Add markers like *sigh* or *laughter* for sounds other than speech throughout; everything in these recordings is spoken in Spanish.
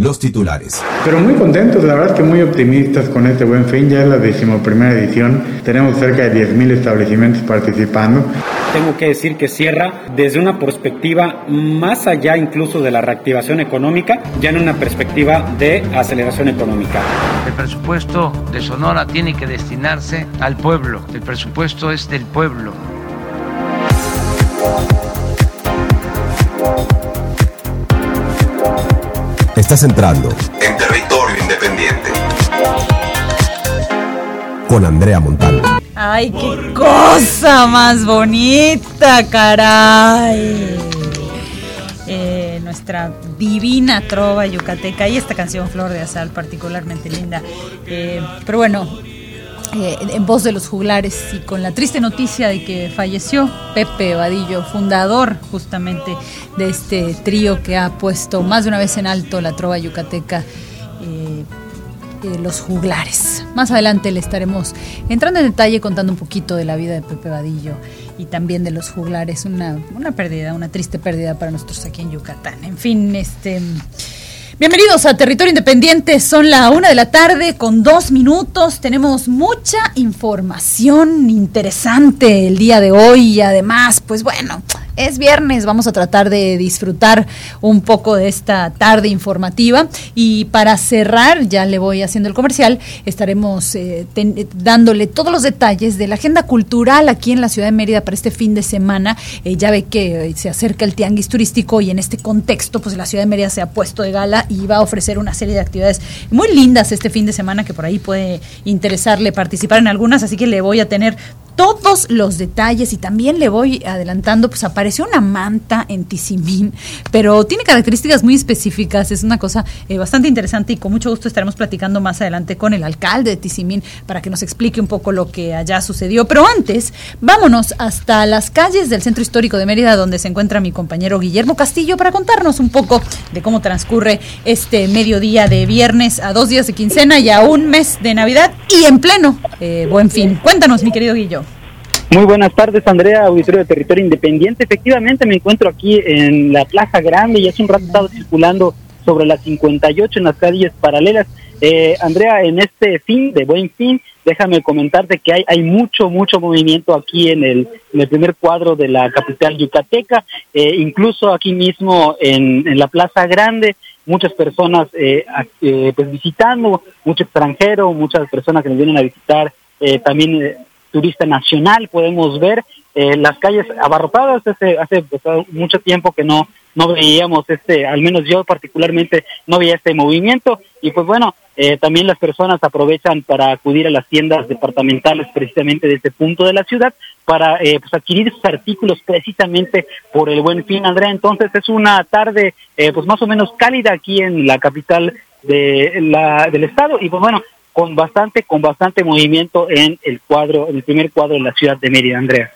los titulares. Pero muy contentos, la verdad que muy optimistas con este buen fin. Ya es la decimoprimera edición. Tenemos cerca de 10.000 establecimientos participando. Tengo que decir que cierra desde una perspectiva más allá incluso de la reactivación económica, ya en una perspectiva de aceleración económica. El presupuesto de Sonora tiene que destinarse al pueblo. El presupuesto es del pueblo. Estás entrando en territorio independiente. Con Andrea Montalvo. Ay, qué cosa más bonita, caray. Eh, nuestra divina trova yucateca y esta canción Flor de Azal particularmente linda. Eh, pero bueno, eh, en voz de los juglares y con la triste noticia de que falleció Pepe Vadillo, fundador justamente de este trío que ha puesto más de una vez en alto la trova yucateca. Eh, eh, los juglares. Más adelante le estaremos entrando en detalle contando un poquito de la vida de Pepe Vadillo y también de los juglares. Una, una pérdida, una triste pérdida para nosotros aquí en Yucatán. En fin, este. Bienvenidos a Territorio Independiente, son la una de la tarde con dos minutos, tenemos mucha información interesante el día de hoy y además, pues bueno, es viernes, vamos a tratar de disfrutar un poco de esta tarde informativa y para cerrar, ya le voy haciendo el comercial, estaremos eh, dándole todos los detalles de la agenda cultural aquí en la ciudad de Mérida para este fin de semana. Eh, ya ve que eh, se acerca el tianguis turístico y en este contexto, pues la ciudad de Mérida se ha puesto de gala y va a ofrecer una serie de actividades muy lindas este fin de semana que por ahí puede interesarle participar en algunas, así que le voy a tener todos los detalles y también le voy adelantando, pues apareció una manta en Tizimín, pero tiene características muy específicas, es una cosa eh, bastante interesante y con mucho gusto estaremos platicando más adelante con el alcalde de Tizimín para que nos explique un poco lo que allá sucedió. Pero antes, vámonos hasta las calles del centro histórico de Mérida donde se encuentra mi compañero Guillermo Castillo para contarnos un poco de cómo transcurre este mediodía de viernes a dos días de quincena y a un mes de Navidad y en pleno eh, buen fin. Cuéntanos, mi querido Guillo. Muy buenas tardes, Andrea, auditorio de Territorio Independiente. Efectivamente, me encuentro aquí en la Plaza Grande y hace un rato he estado circulando sobre las 58 en las calles paralelas. Eh, Andrea, en este fin de buen fin, déjame comentarte que hay, hay mucho, mucho movimiento aquí en el, primer cuadro de la capital yucateca, eh, incluso aquí mismo en, en, la Plaza Grande, muchas personas eh, eh pues visitando, mucho extranjero, muchas personas que nos vienen a visitar, eh, también turista nacional, podemos ver eh, las calles abarrotadas, hace, hace pues, mucho tiempo que no, no veíamos este, al menos yo particularmente no veía este movimiento. Y pues bueno, eh, también las personas aprovechan para acudir a las tiendas departamentales precisamente de este punto de la ciudad para eh, pues adquirir sus artículos precisamente por el buen fin, Andrea. Entonces es una tarde pues más o menos cálida aquí en la capital de la, del estado. Y pues bueno, con bastante, con bastante movimiento en el cuadro, en el primer cuadro de la ciudad de Mérida, Andrea.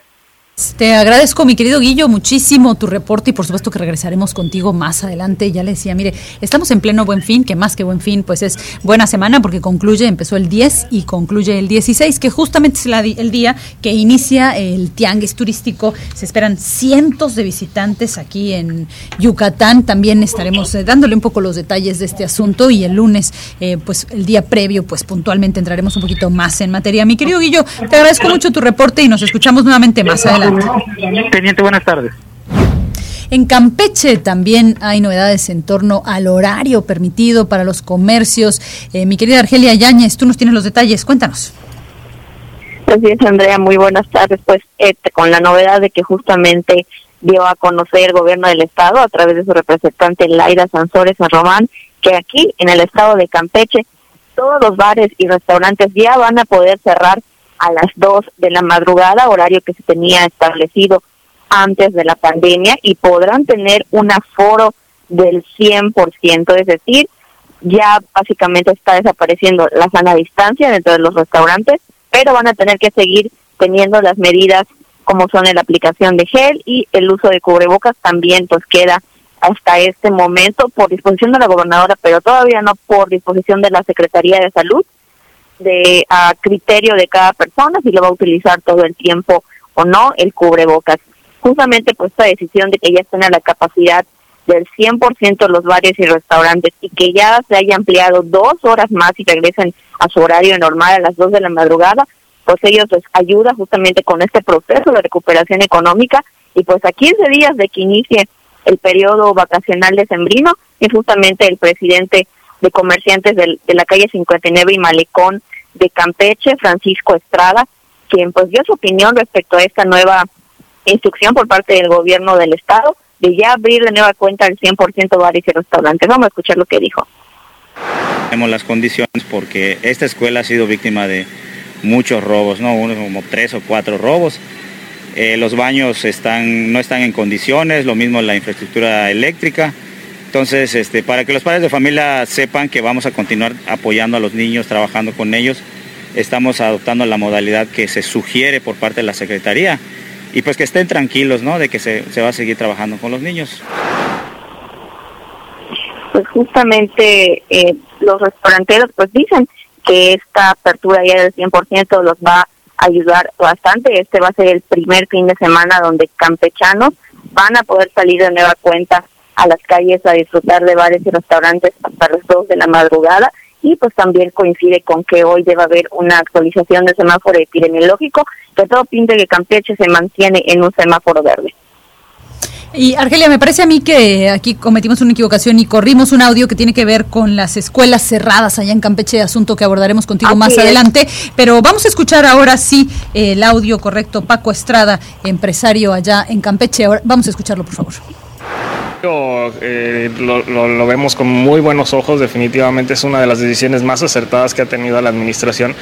Te agradezco, mi querido Guillo, muchísimo tu reporte y por supuesto que regresaremos contigo más adelante. Ya le decía, mire, estamos en pleno buen fin, que más que buen fin, pues es buena semana porque concluye, empezó el 10 y concluye el 16, que justamente es el día que inicia el tianguis turístico. Se esperan cientos de visitantes aquí en Yucatán. También estaremos eh, dándole un poco los detalles de este asunto y el lunes, eh, pues el día previo, pues puntualmente entraremos un poquito más en materia. Mi querido Guillo, te agradezco mucho tu reporte y nos escuchamos nuevamente más adelante. Teniente, buenas tardes. En Campeche también hay novedades en torno al horario permitido para los comercios. Eh, mi querida Argelia Yáñez, tú nos tienes los detalles, cuéntanos. Así es, Andrea, muy buenas tardes. Pues este, con la novedad de que justamente dio a conocer el gobierno del estado a través de su representante Laira Sansores San Román, que aquí en el estado de Campeche todos los bares y restaurantes ya van a poder cerrar a las 2 de la madrugada, horario que se tenía establecido antes de la pandemia, y podrán tener un aforo del 100%, es decir, ya básicamente está desapareciendo la sana distancia dentro de los restaurantes, pero van a tener que seguir teniendo las medidas como son la aplicación de gel y el uso de cubrebocas también pues queda hasta este momento por disposición de la gobernadora, pero todavía no por disposición de la Secretaría de Salud de a criterio de cada persona si lo va a utilizar todo el tiempo o no el cubrebocas. Justamente pues esta decisión de que ya estén a la capacidad del 100% los bares y restaurantes y que ya se haya ampliado dos horas más y regresen a su horario normal a las 2 de la madrugada, pues ellos les ayuda justamente con este proceso de recuperación económica y pues a 15 días de que inicie el periodo vacacional de Sembrino, es justamente el presidente de comerciantes de, de la calle 59 y Malecón de Campeche, Francisco Estrada, quien pues dio su opinión respecto a esta nueva instrucción por parte del gobierno del estado de ya abrir de nueva cuenta el 100% bares y restaurantes. Vamos a escuchar lo que dijo. Tenemos las condiciones porque esta escuela ha sido víctima de muchos robos, ¿no? Unos como tres o cuatro robos. Eh, los baños están, no están en condiciones, lo mismo la infraestructura eléctrica. Entonces, este, para que los padres de familia sepan que vamos a continuar apoyando a los niños, trabajando con ellos, estamos adoptando la modalidad que se sugiere por parte de la Secretaría y pues que estén tranquilos, ¿no? De que se, se va a seguir trabajando con los niños. Pues justamente eh, los restauranteros pues dicen que esta apertura ya del 100% los va a ayudar bastante. Este va a ser el primer fin de semana donde campechanos van a poder salir de nueva cuenta a las calles a disfrutar de bares y restaurantes hasta las 2 de la madrugada y pues también coincide con que hoy debe haber una actualización del semáforo epidemiológico, que todo pinta que Campeche se mantiene en un semáforo verde. Y Argelia, me parece a mí que aquí cometimos una equivocación y corrimos un audio que tiene que ver con las escuelas cerradas allá en Campeche, asunto que abordaremos contigo más adelante. Pero vamos a escuchar ahora sí el audio correcto. Paco Estrada, empresario allá en Campeche. Ahora, vamos a escucharlo, por favor. Eh, lo, lo, vemos con muy buenos ojos, definitivamente es una de las decisiones más acertadas que ha tenido la administración.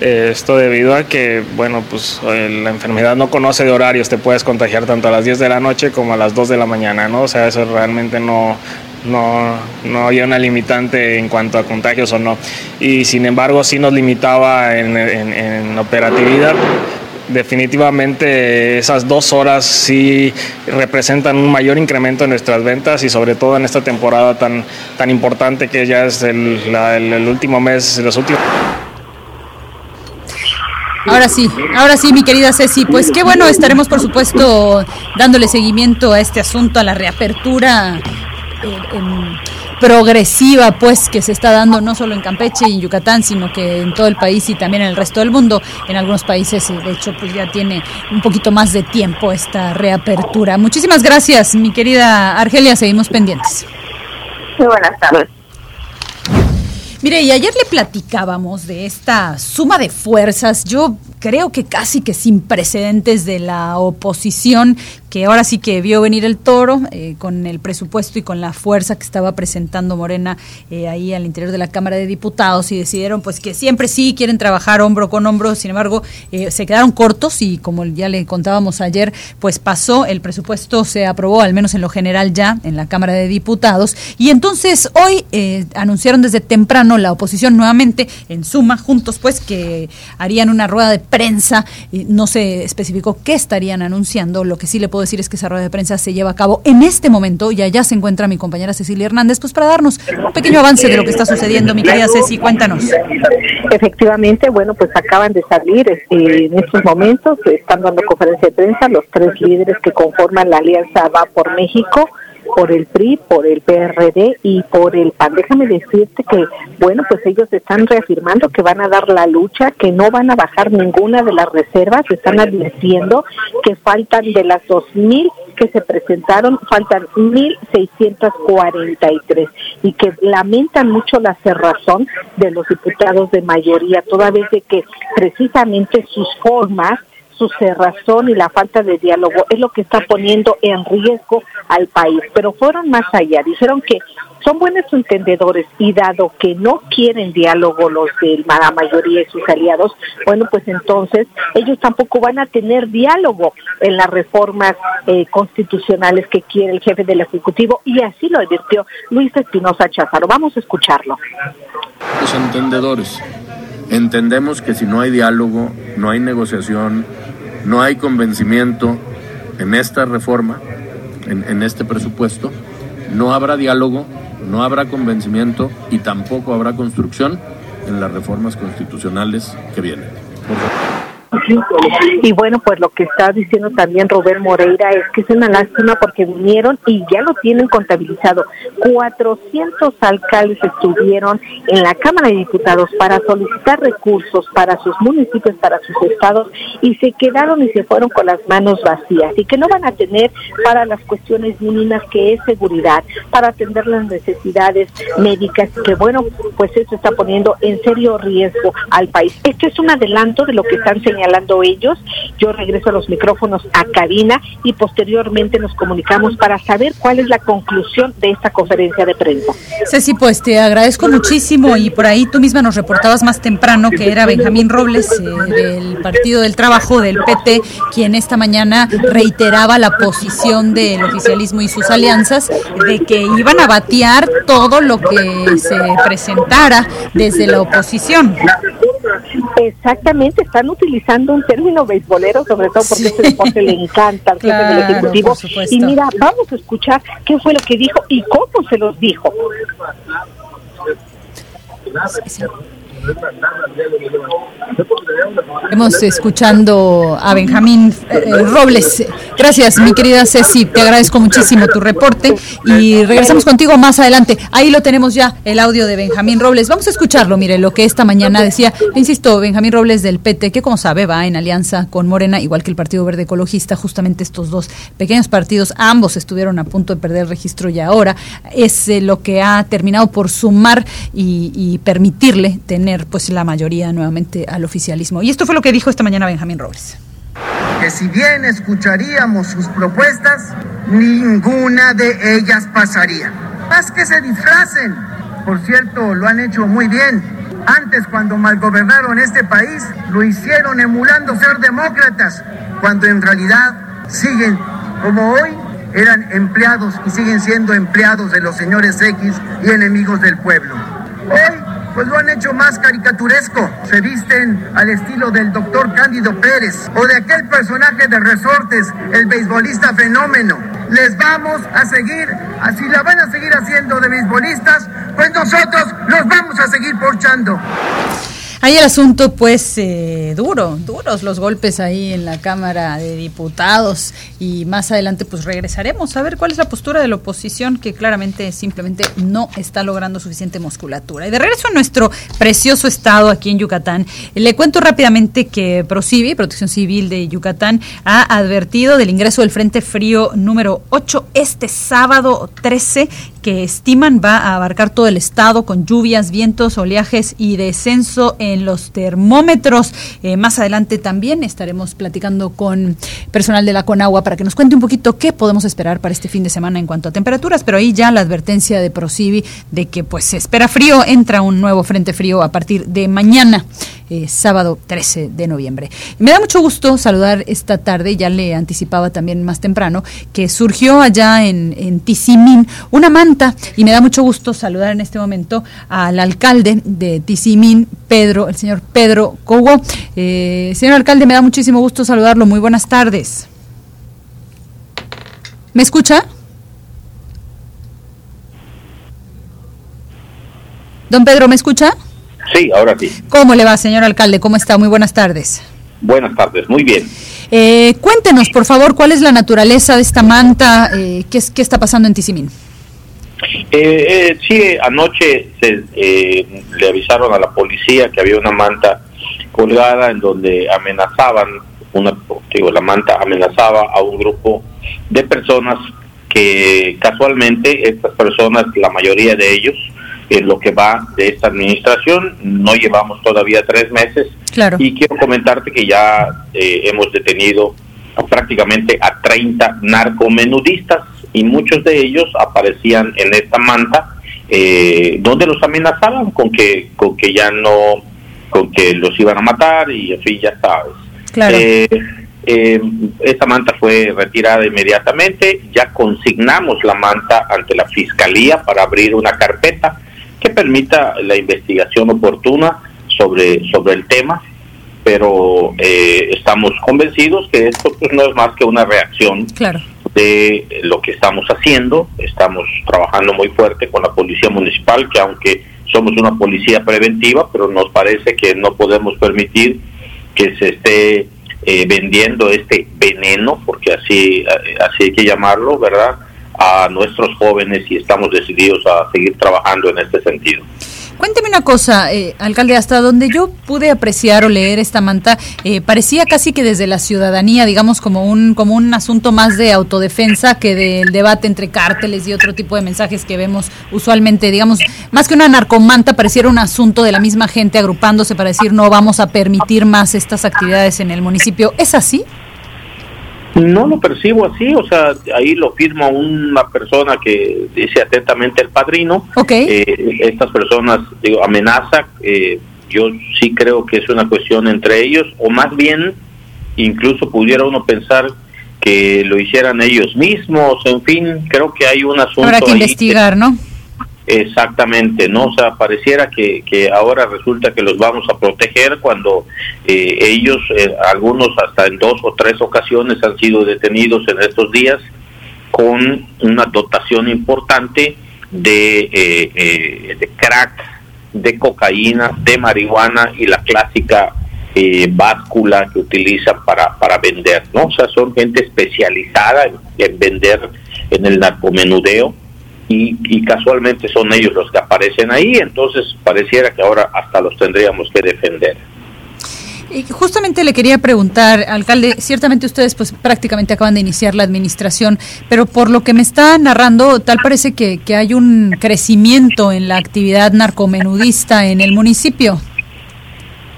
Eh, esto debido a que, bueno, pues eh, la enfermedad no conoce de horarios, te puedes contagiar tanto a las 10 de la noche como a las 2 de la mañana, ¿no? O sea, eso realmente no, no, no había una limitante en cuanto a contagios o no. Y sin embargo sí nos limitaba en, en, en operatividad definitivamente esas dos horas sí representan un mayor incremento en nuestras ventas y sobre todo en esta temporada tan, tan importante que ya es el, último mes, los últimos... Ahora sí, ahora sí, mi querida Ceci, pues qué bueno, estaremos por supuesto dándole seguimiento a este asunto, a la reapertura. Eh, progresiva pues que se está dando no solo en Campeche y en Yucatán, sino que en todo el país y también en el resto del mundo. En algunos países, de hecho, pues ya tiene un poquito más de tiempo esta reapertura. Muchísimas gracias, mi querida Argelia, seguimos pendientes. Muy buenas tardes. Mire, y ayer le platicábamos de esta suma de fuerzas. Yo creo que casi que sin precedentes de la oposición, que ahora sí que vio venir el toro eh, con el presupuesto y con la fuerza que estaba presentando Morena eh, ahí al interior de la Cámara de Diputados y decidieron pues que siempre sí quieren trabajar hombro con hombro, sin embargo eh, se quedaron cortos y como ya le contábamos ayer, pues pasó, el presupuesto se aprobó al menos en lo general ya en la Cámara de Diputados. Y entonces hoy anunciaron desde temprano la oposición nuevamente en suma, juntos pues que harían una rueda de prensa, no se especificó qué estarían anunciando, lo que sí le puedo decir es que esa rueda de prensa se lleva a cabo en este momento. Y allá se encuentra mi compañera Cecilia Hernández, pues para darnos un pequeño avance de lo que está sucediendo, mi querida Ceci, cuéntanos. Efectivamente, bueno, pues acaban de salir este, en estos momentos, están dando conferencia de prensa los tres líderes que conforman la Alianza Va por México, por el PRI, por el PRD y por el PAN. Déjame decirte que, bueno, pues ellos están reafirmando que van a dar la lucha, que no van a bajar ninguna de las reservas, están advirtiendo que faltan de las 2.000 que se presentaron, faltan 1.643 y que lamentan mucho la cerrazón de los diputados de mayoría, toda vez de que precisamente sus formas su cerrazón y la falta de diálogo es lo que está poniendo en riesgo al país. Pero fueron más allá, dijeron que son buenos entendedores y dado que no quieren diálogo los de la mayoría de sus aliados, bueno, pues entonces ellos tampoco van a tener diálogo en las reformas eh, constitucionales que quiere el jefe del Ejecutivo y así lo advirtió Luis Espinosa Cházaro. Vamos a escucharlo. Los entendedores. Entendemos que si no hay diálogo, no hay negociación, no hay convencimiento en esta reforma, en, este presupuesto, no habrá diálogo, no habrá convencimiento y tampoco habrá construcción en las reformas constitucionales que vienen. Y bueno, pues lo que está diciendo también Robert Moreira es que es una lástima porque vinieron y ya lo tienen contabilizado. 400 alcaldes estuvieron en la Cámara de Diputados para solicitar recursos para sus municipios, para sus estados y se quedaron y se fueron con las manos vacías y que no van a tener para las cuestiones mínimas que es seguridad, para atender las necesidades médicas, que bueno, pues eso está poniendo en serio riesgo al país. Esto es un adelanto de lo que están señalando ellos. Yo regreso a los micrófonos a cabina y posteriormente nos comunicamos para saber cuál es la conclusión de esta conferencia de prensa. Ceci, pues te agradezco muchísimo y por ahí tú misma nos reportabas más temprano que era Benjamín Robles eh, del Partido del Trabajo del PT quien esta mañana reiteraba la posición del oficialismo y sus alianzas de que iban a batear todo lo que se presentara desde la oposición. Exactamente, están utilizando un término beisbolero, sobre todo porque este deporte le encanta al jefe del Ejecutivo. Y mira, vamos a escuchar qué fue lo que dijo y cómo se los dijo. Estamos escuchando a Benjamín eh, Robles. Gracias, mi querida Ceci. Te agradezco muchísimo tu reporte y regresamos contigo más adelante. Ahí lo tenemos ya, el audio de Benjamín Robles. Vamos a escucharlo. Mire, lo que esta mañana decía, insisto, Benjamín Robles del PT, que como sabe va en alianza con Morena, igual que el Partido Verde Ecologista. Justamente estos dos pequeños partidos, ambos estuvieron a punto de perder registro y ahora es eh, lo que ha terminado por sumar y, y permitirle tener pues la mayoría nuevamente al oficialismo. Y esto fue lo que dijo esta mañana Benjamín Robles. Que si bien escucharíamos sus propuestas, ninguna de ellas pasaría. Más que se disfracen. Por cierto, lo han hecho muy bien. Antes, cuando malgobernaron este país, lo hicieron emulando ser demócratas, cuando en realidad siguen, como hoy, eran empleados y siguen siendo empleados de los señores X y enemigos del pueblo. Hoy pues lo han hecho más caricaturesco. Se visten al estilo del doctor Cándido Pérez o de aquel personaje de resortes, el beisbolista fenómeno. Les vamos a seguir, así la van a seguir haciendo de beisbolistas, pues nosotros los vamos a seguir porchando. Ahí el asunto, pues, eh, duro, duros los golpes ahí en la Cámara de Diputados y más adelante, pues, regresaremos a ver cuál es la postura de la oposición que claramente simplemente no está logrando suficiente musculatura. Y de regreso a nuestro precioso estado aquí en Yucatán, le cuento rápidamente que ProCivi, Protección Civil de Yucatán, ha advertido del ingreso del Frente Frío número 8 este sábado 13 que estiman va a abarcar todo el estado con lluvias, vientos, oleajes y descenso en los termómetros. Eh, más adelante también estaremos platicando con personal de la Conagua para que nos cuente un poquito qué podemos esperar para este fin de semana en cuanto a temperaturas, pero ahí ya la advertencia de Procivi de que pues se espera frío, entra un nuevo frente frío a partir de mañana. Eh, sábado 13 de noviembre. Me da mucho gusto saludar esta tarde, ya le anticipaba también más temprano, que surgió allá en, en Tizimín una y me da mucho gusto saludar en este momento al alcalde de Tizimín, Pedro, el señor Pedro Cogo. Eh, señor alcalde, me da muchísimo gusto saludarlo. Muy buenas tardes. ¿Me escucha? Don Pedro, ¿me escucha? Sí, ahora sí. ¿Cómo le va, señor alcalde? ¿Cómo está? Muy buenas tardes. Buenas tardes, muy bien. Eh, cuéntenos, por favor, cuál es la naturaleza de esta manta, eh, qué, es, qué está pasando en Tizimín. Eh, sí, anoche se, le avisaron a la policía que había una manta colgada en donde amenazaban, una, digo, la manta amenazaba a un grupo de personas que casualmente estas personas, la mayoría de ellos, en lo que va de esta administración. No llevamos todavía tres meses. Claro. Y quiero comentarte que ya eh, hemos detenido prácticamente a 30 narcomenudistas y muchos de ellos aparecían en esta manta eh, donde los amenazaban con que con que ya no con que los iban a matar y en fin ya sabes Claro. eh, eh, esa manta fue retirada inmediatamente ya consignamos la manta ante la fiscalía para abrir una carpeta que permita la investigación oportuna sobre, sobre el tema, pero eh, estamos convencidos que esto pues, no es más que una reacción Claro. De lo que estamos haciendo. Estamos trabajando muy fuerte con la Policía Municipal, que aunque somos una policía preventiva, pero nos parece que no podemos permitir que se esté eh, vendiendo este veneno, porque así, eh, así hay que llamarlo, ¿verdad? A nuestros jóvenes y estamos decididos a seguir trabajando en este sentido. Cuénteme una cosa, eh, alcalde, hasta donde yo pude apreciar o leer esta manta, eh, parecía casi que desde la ciudadanía, digamos, como un, como un asunto más de autodefensa que del debate entre cárteles y otro tipo de mensajes que vemos usualmente, digamos, más que una narcomanta, pareciera un asunto de la misma gente agrupándose para decir no vamos a permitir más estas actividades en el municipio. ¿Es así? No lo percibo así, o sea, ahí lo firma una persona que dice atentamente el padrino. Eh, estas personas, digo, amenaza. Eh, yo sí creo que es una cuestión entre ellos, o más bien, incluso pudiera uno pensar que lo hicieran ellos mismos. En fin, creo que hay un asunto. Habrá que investigar, ¿no? Exactamente, ¿no? O sea, pareciera que, que ahora resulta que los vamos a proteger cuando eh, ellos, eh, algunos hasta en dos o tres ocasiones han sido detenidos en estos días con una dotación importante de, eh, de crack, de cocaína, de marihuana y la clásica báscula que utilizan para, para vender, ¿no? O sea, son gente especializada en vender en el narcomenudeo y, casualmente son ellos los que aparecen ahí, entonces pareciera que ahora hasta los tendríamos que defender. Y justamente le quería preguntar, alcalde, ciertamente ustedes pues prácticamente acaban de iniciar la administración, pero por lo que me está narrando, tal parece que, que hay un crecimiento en la actividad narcomenudista en el municipio.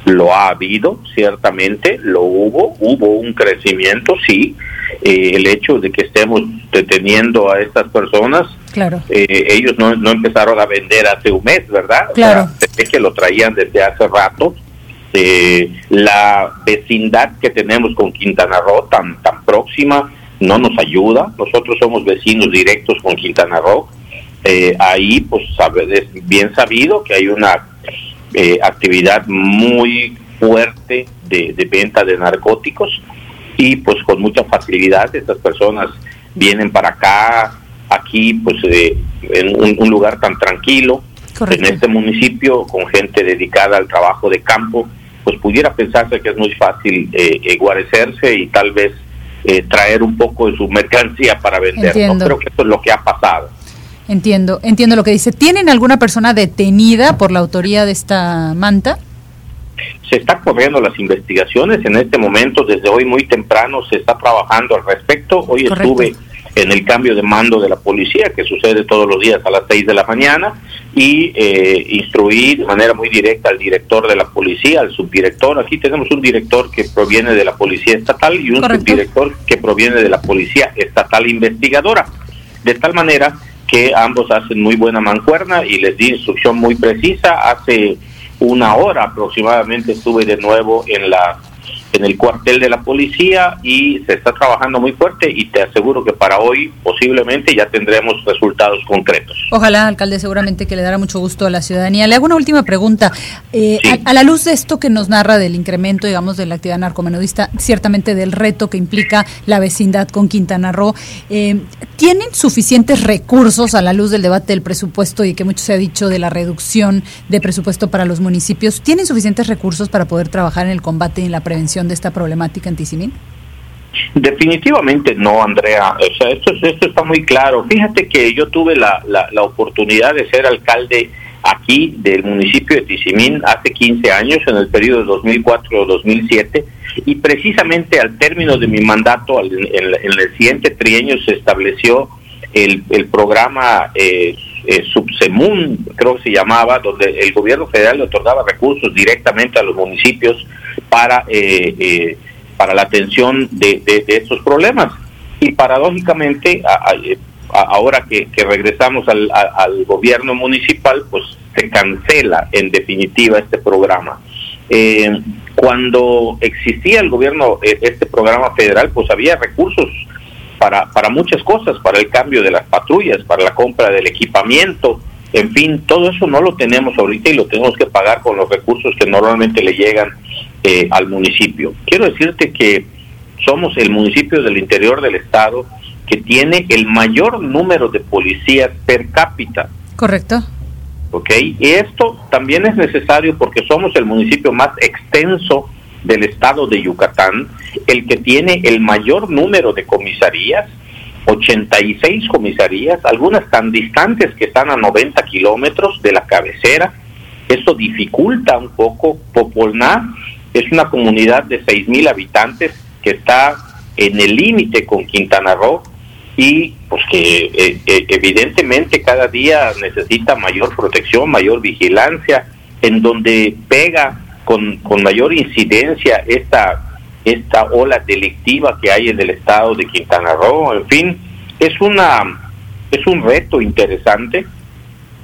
Lo ha habido, ciertamente, lo hubo, hubo un crecimiento, sí. Eh, el hecho de que estemos deteniendo a estas personas Claro. Eh, ellos no, no, empezaron a vender hace un mes, ¿verdad? Claro. O que lo traían desde hace rato. Eh, la vecindad que tenemos con Quintana Roo tan, tan próxima no nos ayuda. Nosotros somos vecinos directos con Quintana Roo. Eh, ahí, pues, es bien sabido que hay una actividad muy fuerte de, de venta de narcóticos y, pues, con mucha facilidad estas personas vienen para acá, aquí pues eh, en un, lugar tan tranquilo, en este municipio con gente dedicada al trabajo de campo, pues pudiera pensarse que es muy fácil eh, guarecerse y tal vez eh, traer un poco de su mercancía para vender. No creo que eso es lo que ha pasado. Entiendo, entiendo lo que dice. ¿Tienen alguna persona detenida por la autoría de esta manta? Se está corriendo las investigaciones en este momento, desde hoy muy temprano se está trabajando al respecto. Hoy estuve en el cambio de mando de la policía, que sucede todos los días a las 6 de la mañana, y eh, instruir de manera muy directa al director de la policía, al subdirector. Aquí tenemos un director que proviene de la policía estatal y un subdirector que proviene de la policía estatal investigadora. De tal manera que ambos hacen muy buena mancuerna y les di instrucción muy precisa. Hace una hora aproximadamente estuve de nuevo en la en el cuartel de la policía y se está trabajando muy fuerte y te aseguro que para hoy posiblemente ya tendremos resultados concretos. Ojalá, alcalde, seguramente que le dará mucho gusto a la ciudadanía. Le hago una última pregunta. Eh, a, la luz de esto que nos narra del incremento, digamos, de la actividad narcomenudista, ciertamente del reto que implica la vecindad con Quintana Roo, eh, ¿tienen suficientes recursos a la luz del debate del presupuesto y que mucho se ha dicho de la reducción de presupuesto para los municipios? ¿Tienen suficientes recursos para poder trabajar en el combate y en la prevención de esta problemática en Definitivamente no, Andrea. O sea, esto, esto está muy claro. Fíjate que yo tuve la, oportunidad de ser alcalde aquí del municipio de Tizimín hace 15 años, en el periodo 2004-2007, y precisamente al término de mi mandato, en, el siguiente trienio, se estableció el, el programa eh, eh, Subsemun, creo que se llamaba, donde el gobierno federal le otorgaba recursos directamente a los municipios para, eh, eh, para la atención de, estos problemas. Y paradójicamente, ahora que, regresamos al, gobierno municipal, pues se cancela en definitiva este programa. Eh, cuando existía el gobierno, este programa federal, pues había recursos para, para muchas cosas, para el cambio de las patrullas, para la compra del equipamiento, en fin, todo eso no lo tenemos ahorita y lo tenemos que pagar con los recursos que normalmente le llegan eh, al municipio. Quiero decirte que somos el municipio del interior del estado que tiene el mayor número de policías per cápita. Correcto. ¿Ok? Y esto también es necesario porque somos el municipio más extenso del estado de Yucatán, el que tiene el mayor número de comisarías, 86 comisarías, algunas tan distantes que están a 90 kilómetros de la cabecera. Esto dificulta un poco. Popolná es una comunidad de 6 mil habitantes que está en el límite con Quintana Roo y pues que eh, eh, evidentemente cada día necesita mayor protección, mayor vigilancia, en donde pega con, con mayor incidencia esta esta ola delictiva que hay en el estado de Quintana Roo, en fin, es una es un reto interesante.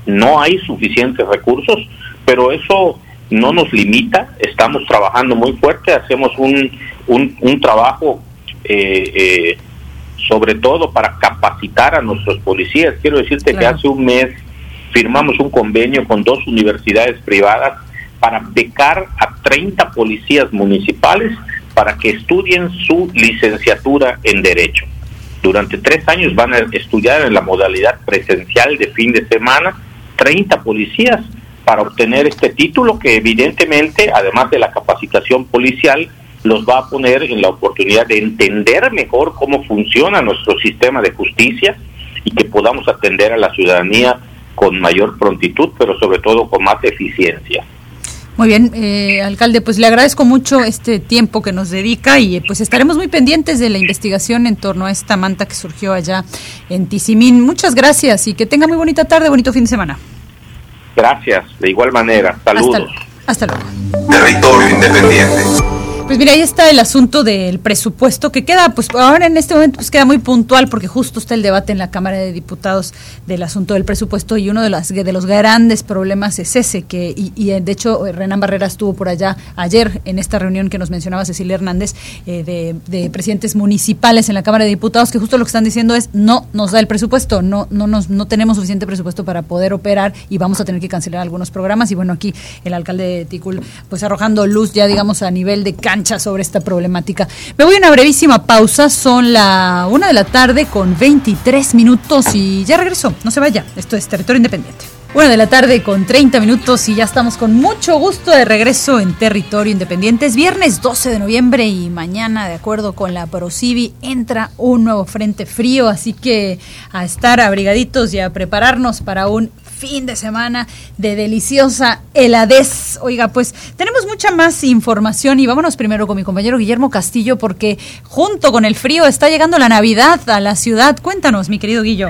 No hay suficientes recursos, pero eso no nos limita. Estamos trabajando muy fuerte, hacemos un, un, un trabajo eh, eh, sobre todo para capacitar a nuestros policías. Quiero decirte que hace un mes firmamos un convenio con dos universidades privadas para becar a 30 policías municipales para que estudien su licenciatura en Derecho. Durante tres años van a estudiar en la modalidad presencial de fin de semana 30 policías para obtener este título que evidentemente, además de la capacitación policial, los va a poner en la oportunidad de entender mejor cómo funciona nuestro sistema de justicia y que podamos atender a la ciudadanía con mayor prontitud, pero sobre todo con más eficiencia. Muy bien, eh, alcalde, pues le agradezco mucho este tiempo que nos dedica y pues estaremos muy pendientes de la investigación en torno a esta manta que surgió allá en Tizimín. Muchas gracias y que tenga muy bonita tarde, bonito fin de semana. Gracias, de igual manera. Saludos. Hasta, hasta luego. Territorio Independiente. Pues mira, ahí está el asunto del presupuesto que queda, pues ahora en este momento pues queda muy puntual porque justo está el debate en la Cámara de Diputados del asunto del presupuesto y uno de, las, de los grandes problemas es ese que, y, y de hecho Renan Barrera estuvo por allá ayer en esta reunión que nos mencionaba Cecilia Hernández eh, de, de, presidentes municipales en la Cámara de Diputados que justo lo que están diciendo es no nos da el presupuesto, no, no, nos, no tenemos suficiente presupuesto para poder operar y vamos a tener que cancelar algunos programas. Y bueno aquí el alcalde de Ticul pues arrojando luz ya digamos a nivel de sobre esta problemática. Me voy a una brevísima pausa, son la una de la tarde con 23 minutos y ya regreso, no se vaya, esto es Territorio Independiente. Una de la tarde con 30 minutos y ya estamos con mucho gusto de regreso en Territorio Independiente. Es viernes 12 de noviembre y mañana, de acuerdo con la Procivi, entra un nuevo frente frío, así que a estar abrigaditos y a prepararnos para un fin de semana de deliciosa heladez. Oiga, pues tenemos mucha más información y vámonos primero con mi compañero Guillermo Castillo porque junto con el frío está llegando la Navidad a la ciudad. Cuéntanos, mi querido Guillo.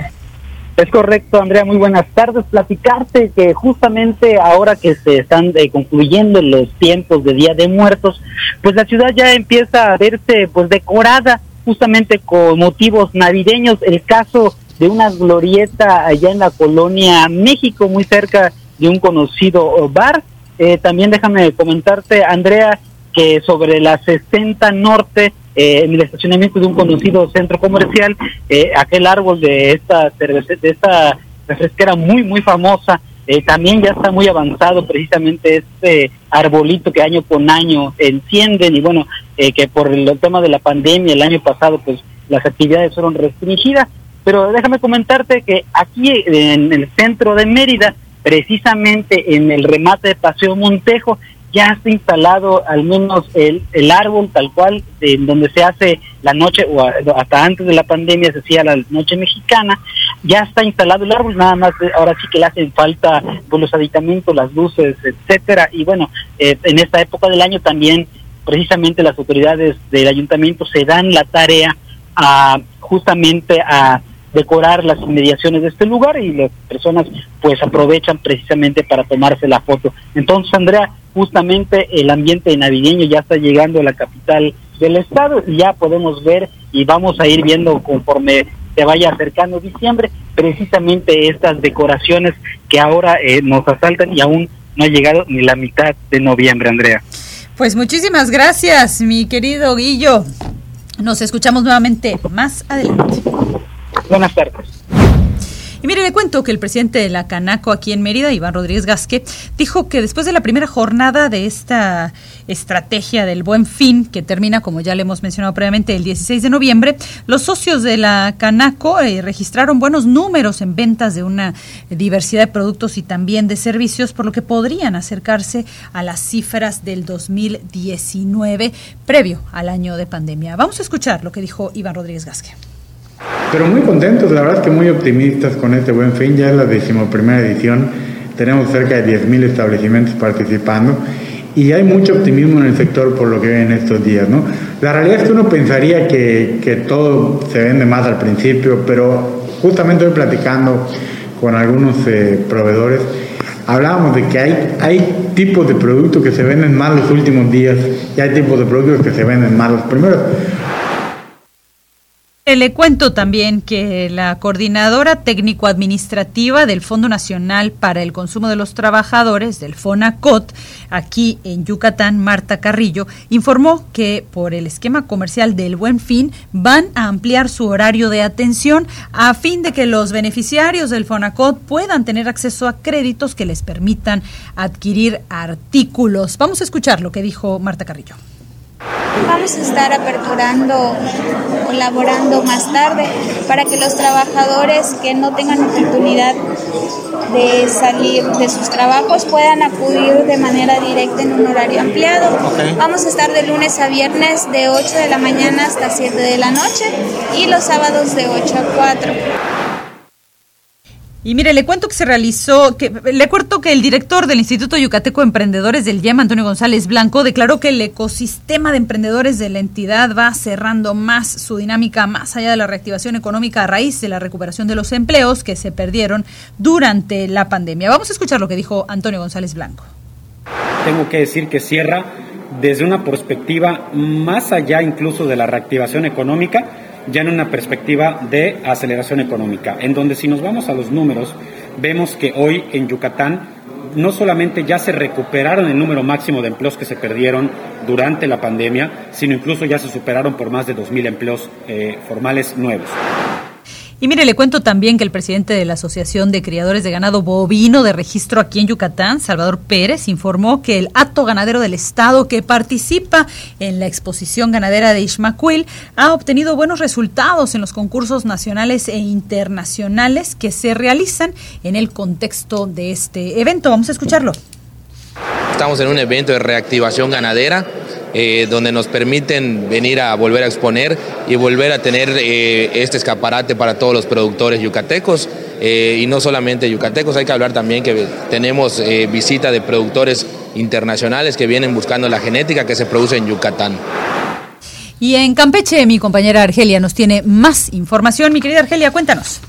Es correcto, Andrea, muy buenas tardes. Platicarte que justamente ahora que se están eh, concluyendo los tiempos de Día de Muertos, pues la ciudad ya empieza a verse pues decorada justamente con motivos navideños. El caso de una glorieta allá en la colonia México, muy cerca de un conocido bar. Eh, también déjame comentarte, Andrea, que sobre la 60 Norte, eh, en el estacionamiento de un conocido centro comercial, eh, aquel árbol de esta, de esta refresquera muy, muy famosa, eh, también ya está muy avanzado precisamente este arbolito que año con año encienden y bueno, eh, que por el tema de la pandemia el año pasado pues las actividades fueron restringidas, pero déjame comentarte que aquí en el centro de Mérida, precisamente en el remate de Paseo Montejo, ya está instalado al menos el, el árbol tal cual, en donde se hace la noche, o hasta antes de la pandemia se hacía la noche mexicana, ya está instalado el árbol, nada más ahora sí que le hacen falta pues, los aditamentos, las luces, etcétera, y bueno, eh, en esta época del año también precisamente las autoridades del ayuntamiento se dan la tarea a justamente a decorar las inmediaciones de este lugar y las personas pues aprovechan precisamente para tomarse la foto. Entonces, Andrea, justamente el ambiente navideño ya está llegando a la capital del estado y ya podemos ver y vamos a ir viendo conforme se vaya acercando diciembre, precisamente estas decoraciones que ahora eh, nos asaltan y aún no ha llegado ni la mitad de noviembre, Andrea. Pues muchísimas gracias, mi querido Guillo. Nos escuchamos nuevamente más adelante. Buenas tardes. Y mire, le cuento que el presidente de la Canaco aquí en Mérida, Iván Rodríguez Gasque, dijo que después de la primera jornada de esta estrategia del buen fin, que termina, como ya le hemos mencionado previamente, el 16 de noviembre, los socios de la Canaco eh, registraron buenos números en ventas de una diversidad de productos y también de servicios, por lo que podrían acercarse a las cifras del 2019, previo al año de pandemia. Vamos a escuchar lo que dijo Iván Rodríguez Gasque. Pero muy contentos, la verdad que muy optimistas con este buen fin, ya es la decimoprimera edición, tenemos cerca de 10.000 establecimientos participando y hay mucho optimismo en el sector por lo que ven estos días, ¿no? La realidad es que uno pensaría que, que todo se vende más al principio, pero justamente hoy platicando con algunos eh, proveedores, hablábamos de que hay, hay tipos de productos que se venden más los últimos días y hay tipos de productos que se venden más los primeros. Eh, le cuento también que la coordinadora técnico-administrativa del Fondo Nacional para el Consumo de los Trabajadores, del FONACOT, aquí en Yucatán, Marta Carrillo, informó que por el esquema comercial del Buen Fin van a ampliar su horario de atención a fin de que los beneficiarios del FONACOT puedan tener acceso a créditos que les permitan adquirir artículos. Vamos a escuchar lo que dijo Marta Carrillo. Vamos a estar aperturando, colaborando más tarde para que los trabajadores que no tengan oportunidad de salir de sus trabajos puedan acudir de manera directa en un horario ampliado. Vamos a estar de lunes a viernes de 8 de la mañana hasta 7 de la noche y los sábados de 8 a 4. Y mire, le cuento que se realizó, que le cuento que el director del Instituto Yucateco de Emprendedores del IEM, Antonio González Blanco, declaró que el ecosistema de emprendedores de la entidad va cerrando más su dinámica más allá de la reactivación económica a raíz de la recuperación de los empleos que se perdieron durante la pandemia. Vamos a escuchar lo que dijo Antonio González Blanco. Tengo que decir que cierra desde una perspectiva más allá incluso de la reactivación económica ya en una perspectiva de aceleración económica, en donde si nos vamos a los números, vemos que hoy en Yucatán no solamente ya se recuperaron el número máximo de empleos que se perdieron durante la pandemia, sino incluso ya se superaron por más de 2.000 empleos eh, formales nuevos. Y mire, le cuento también que el presidente de la Asociación de Criadores de Ganado Bovino de Registro aquí en Yucatán, Salvador Pérez, informó que el acto ganadero del Estado que participa en la exposición ganadera de Ismaquil ha obtenido buenos resultados en los concursos nacionales e internacionales que se realizan en el contexto de este evento. Vamos a escucharlo. Estamos en un evento de reactivación ganadera eh, donde nos permiten venir a volver a exponer y volver a tener eh, este escaparate para todos los productores yucatecos. Eh, y no solamente yucatecos, hay que hablar también que tenemos visita de productores internacionales que vienen buscando la genética que se produce en Yucatán. Y en Campeche, mi compañera Argelia nos tiene más información. Mi querida Argelia, cuéntanos.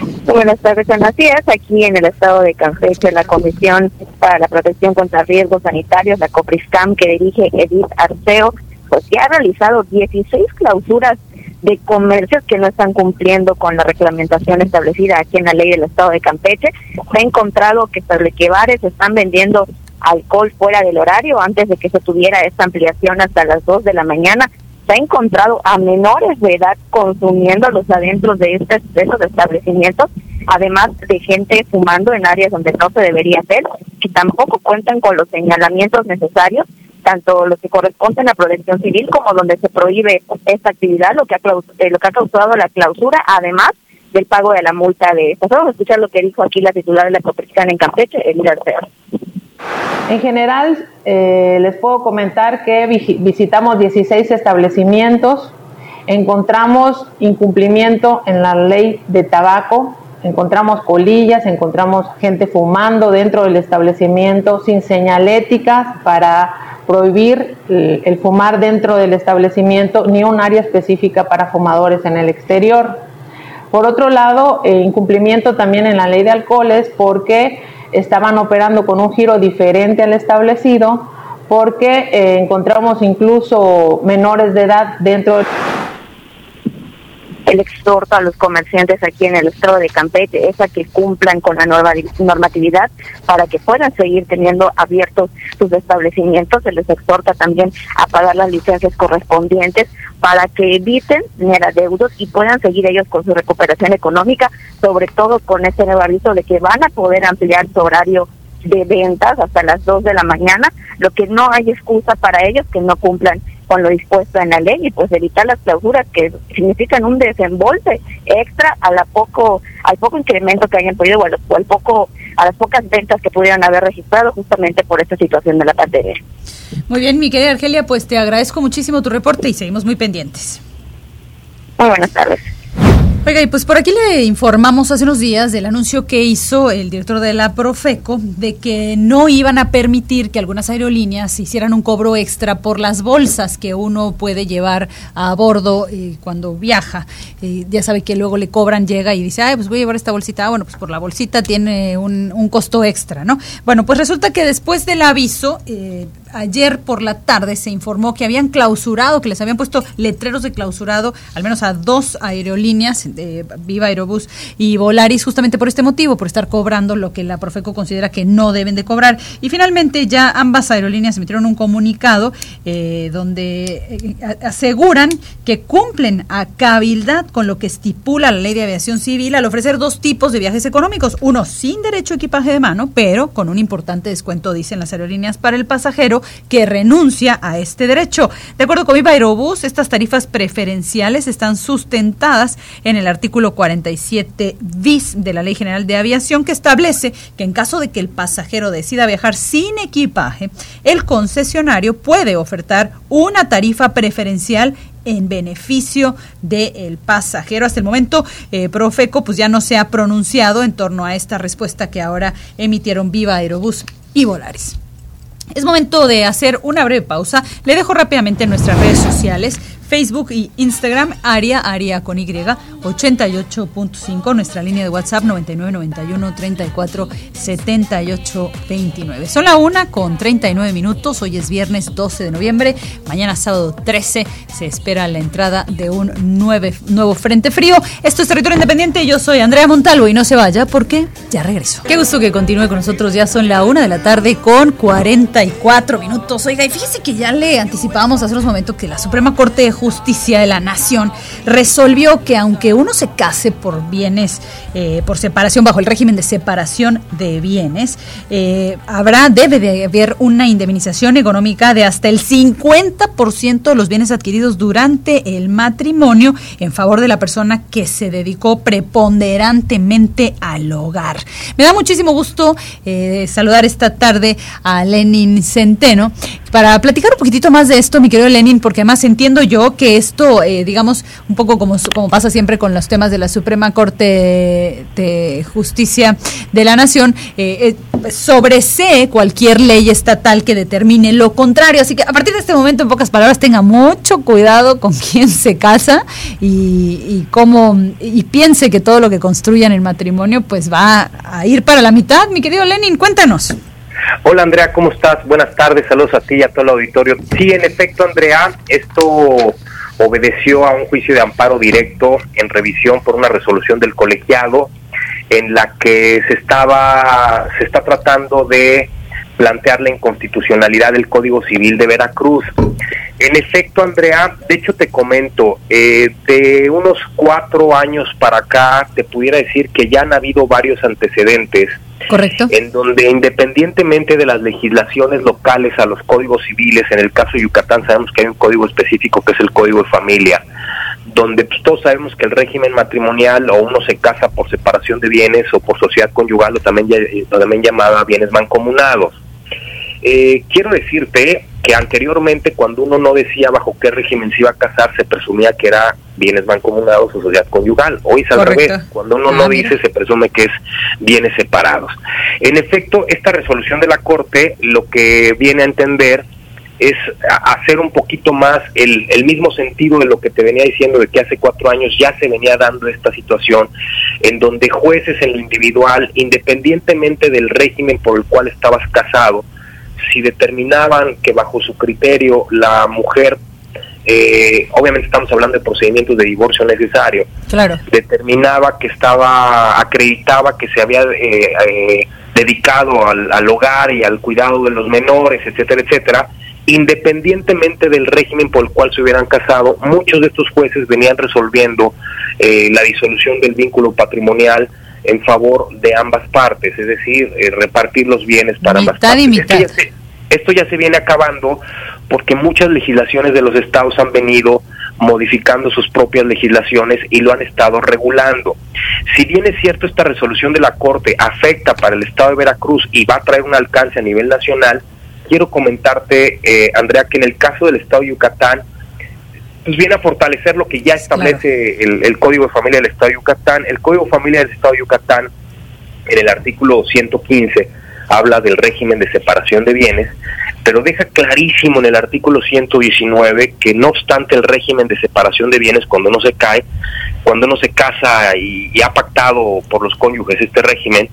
Buenas tardes, es, aquí en el estado de Campeche, la Comisión para la Protección contra Riesgos Sanitarios, la COPRISCAM, que dirige Edith Arceo, pues ha realizado 16 clausuras de comercios que no están cumpliendo con la reglamentación establecida aquí en la ley del estado de Campeche. Se ha encontrado que que bares están vendiendo alcohol fuera del horario antes de que se tuviera esta ampliación hasta las 2 de la mañana se ha encontrado a menores de edad consumiéndolos adentro de, este, de estos establecimientos, además de gente fumando en áreas donde no se debería hacer, que tampoco cuentan con los señalamientos necesarios, tanto los que corresponden a protección civil como donde se prohíbe esta actividad, lo que ha, eh, lo que ha causado la clausura, además del pago de la multa de esta. Vamos a escuchar lo que dijo aquí la titular de la Copercana en Campeche, Elida Arceo. En general, eh, les puedo comentar que visitamos 16 establecimientos, encontramos incumplimiento en la ley de tabaco, encontramos colillas, encontramos gente fumando dentro del establecimiento sin señaléticas para prohibir el, fumar dentro del establecimiento ni un área específica para fumadores en el exterior. Por otro lado, eh, incumplimiento también en la ley de alcoholes porque estaban operando con un giro diferente al establecido porque eh, encontramos incluso menores de edad dentro el exhorto a los comerciantes aquí en el estado de Campeche es a que cumplan con la normatividad para que puedan seguir teniendo abiertos sus establecimientos. Se les exhorta también a pagar las licencias correspondientes para que eviten tener adeudos y puedan seguir ellos con su recuperación económica, sobre todo con este nuevo aviso de que van a poder ampliar su horario de ventas hasta las 2 de la mañana, lo que no hay excusa para ellos que no cumplan con lo dispuesto en la ley y pues evitar las clausuras que significan un desembolse extra a la poco al poco incremento que hayan podido o, al, poco a las pocas ventas que pudieran haber registrado justamente por esta situación de la pandemia. Muy bien, mi querida Argelia, pues te agradezco muchísimo tu reporte y seguimos muy pendientes. Muy buenas tardes. Oiga, y pues por aquí le informamos hace unos días del anuncio que hizo el director de la Profeco de que no iban a permitir que algunas aerolíneas hicieran un cobro extra por las bolsas que uno puede llevar a bordo eh, cuando viaja. Eh, ya sabe que luego le cobran, llega y dice, ay, pues voy a llevar esta bolsita. Ah, bueno, pues por la bolsita tiene un, un costo extra, ¿no? Bueno, pues resulta que después del aviso, eh, ayer por la tarde se informó que habían clausurado, que les habían puesto letreros de clausurado, al menos a dos aerolíneas, Viva Aerobús y Volaris, justamente por este motivo, por estar cobrando lo que la Profeco considera que no deben de cobrar. Y finalmente ya ambas aerolíneas emitieron un comunicado eh, donde eh, aseguran que cumplen a cabildad con lo que estipula la ley de aviación civil al ofrecer dos tipos de viajes económicos, uno sin derecho a equipaje de mano, pero con un importante descuento, dicen las aerolíneas, para el pasajero que renuncia a este derecho. De acuerdo con Viva Aerobús, estas tarifas preferenciales están sustentadas en el artículo 47 bis de la Ley General de Aviación que establece que en caso de que el pasajero decida viajar sin equipaje, el concesionario puede ofertar una tarifa preferencial en beneficio del pasajero. Hasta el momento, eh, Profeco pues ya no se ha pronunciado en torno a esta respuesta que ahora emitieron Viva Aerobús y Volaris. Es momento de hacer una breve pausa. Le dejo rápidamente en nuestras redes sociales Facebook y Instagram, Aria, Aria con Y, 88.5, nuestra línea de WhatsApp 9991 34 78 29. Son la una con 39 minutos, hoy es viernes 12 de noviembre, mañana sábado 13 se espera la entrada de un nuevo frente frío. Esto es Territorio Independiente, yo soy Andrea Montalvo y no se vaya porque ya regreso. Qué gusto que continúe con nosotros, ya son la una de la tarde con 44 minutos. Oiga, y fíjese que ya le anticipábamos hace unos momentos que la Suprema Corte Justicia de la Nación resolvió que aunque uno se case por bienes, eh, por separación, bajo el régimen de separación de bienes, eh, habrá, debe de haber una indemnización económica de hasta el 50% de los bienes adquiridos durante el matrimonio en favor de la persona que se dedicó preponderantemente al hogar. Me da muchísimo gusto eh, saludar esta tarde a Lenin Centeno para platicar un poquitito más de esto, mi querido Lenin, porque además entiendo yo que esto, eh, digamos, un poco como, como pasa siempre con los temas de la Suprema Corte de Justicia de la Nación, eh, eh, sobresee cualquier ley estatal que determine lo contrario. Así que a partir de este momento, en pocas palabras, tenga mucho cuidado con *laughs* quién se casa y, y cómo, y piense que todo lo que construyan en matrimonio, pues va a ir para la mitad. Mi querido Lenin, cuéntanos. Hola Andrea, ¿cómo estás? Buenas tardes, saludos a ti y a todo el auditorio. Sí, en efecto Andrea, esto obedeció a un juicio de amparo directo en revisión por una resolución del colegiado en la que se estaba se está tratando de plantear la inconstitucionalidad del Código Civil de Veracruz. En efecto, Andrea, de hecho te comento, eh, de unos cuatro años para acá, te pudiera decir que ya han habido varios antecedentes. Correcto. En donde independientemente de las legislaciones locales a los códigos civiles, en el caso de Yucatán sabemos que hay un código específico que es el Código de Familia, donde pues, todos sabemos que el régimen matrimonial o uno se casa por separación de bienes o por sociedad conyugal o también, o también llamada bienes mancomunados. Eh, quiero decirte que anteriormente cuando uno no decía bajo qué régimen se iba a casar, se presumía que era bienes mancomunados o sociedad conyugal. Hoy es al revés. Cuando uno no ah, dice, se presume que es bienes separados. En efecto, esta resolución de la Corte lo que viene a entender es hacer un poquito más el, el, mismo sentido de lo que te venía diciendo de que hace cuatro años ya se venía dando esta situación en donde jueces en lo individual, independientemente del régimen por el cual estabas casado, si determinaban que bajo su criterio la mujer eh, obviamente estamos hablando de procedimientos de divorcio necesario, Claro. determinaba que estaba, acreditaba que se había eh, eh, dedicado al, al hogar y al cuidado de los menores, etcétera, etcétera, independientemente del régimen por el cual se hubieran casado, muchos de estos jueces venían resolviendo eh, la disolución del vínculo patrimonial en favor de ambas partes, es decir, eh, repartir los bienes para ambas y partes. mitad. Esto ya se- esto ya se viene acabando porque muchas legislaciones de los estados han venido modificando sus propias legislaciones y lo han estado regulando. Si bien es cierto esta resolución de la Corte afecta para el estado de Veracruz y va a traer un alcance a nivel nacional, quiero comentarte, eh, Andrea, que en el caso del estado de Yucatán, pues viene a fortalecer lo que ya establece el, el Código de Familia del Estado de Yucatán. El Código de Familia del Estado de Yucatán, en el artículo 115, habla del régimen de separación de bienes, pero deja clarísimo en el artículo 119 que no obstante el régimen de separación de bienes, cuando no se cae, cuando uno se casa y, y ha pactado por los cónyuges este régimen,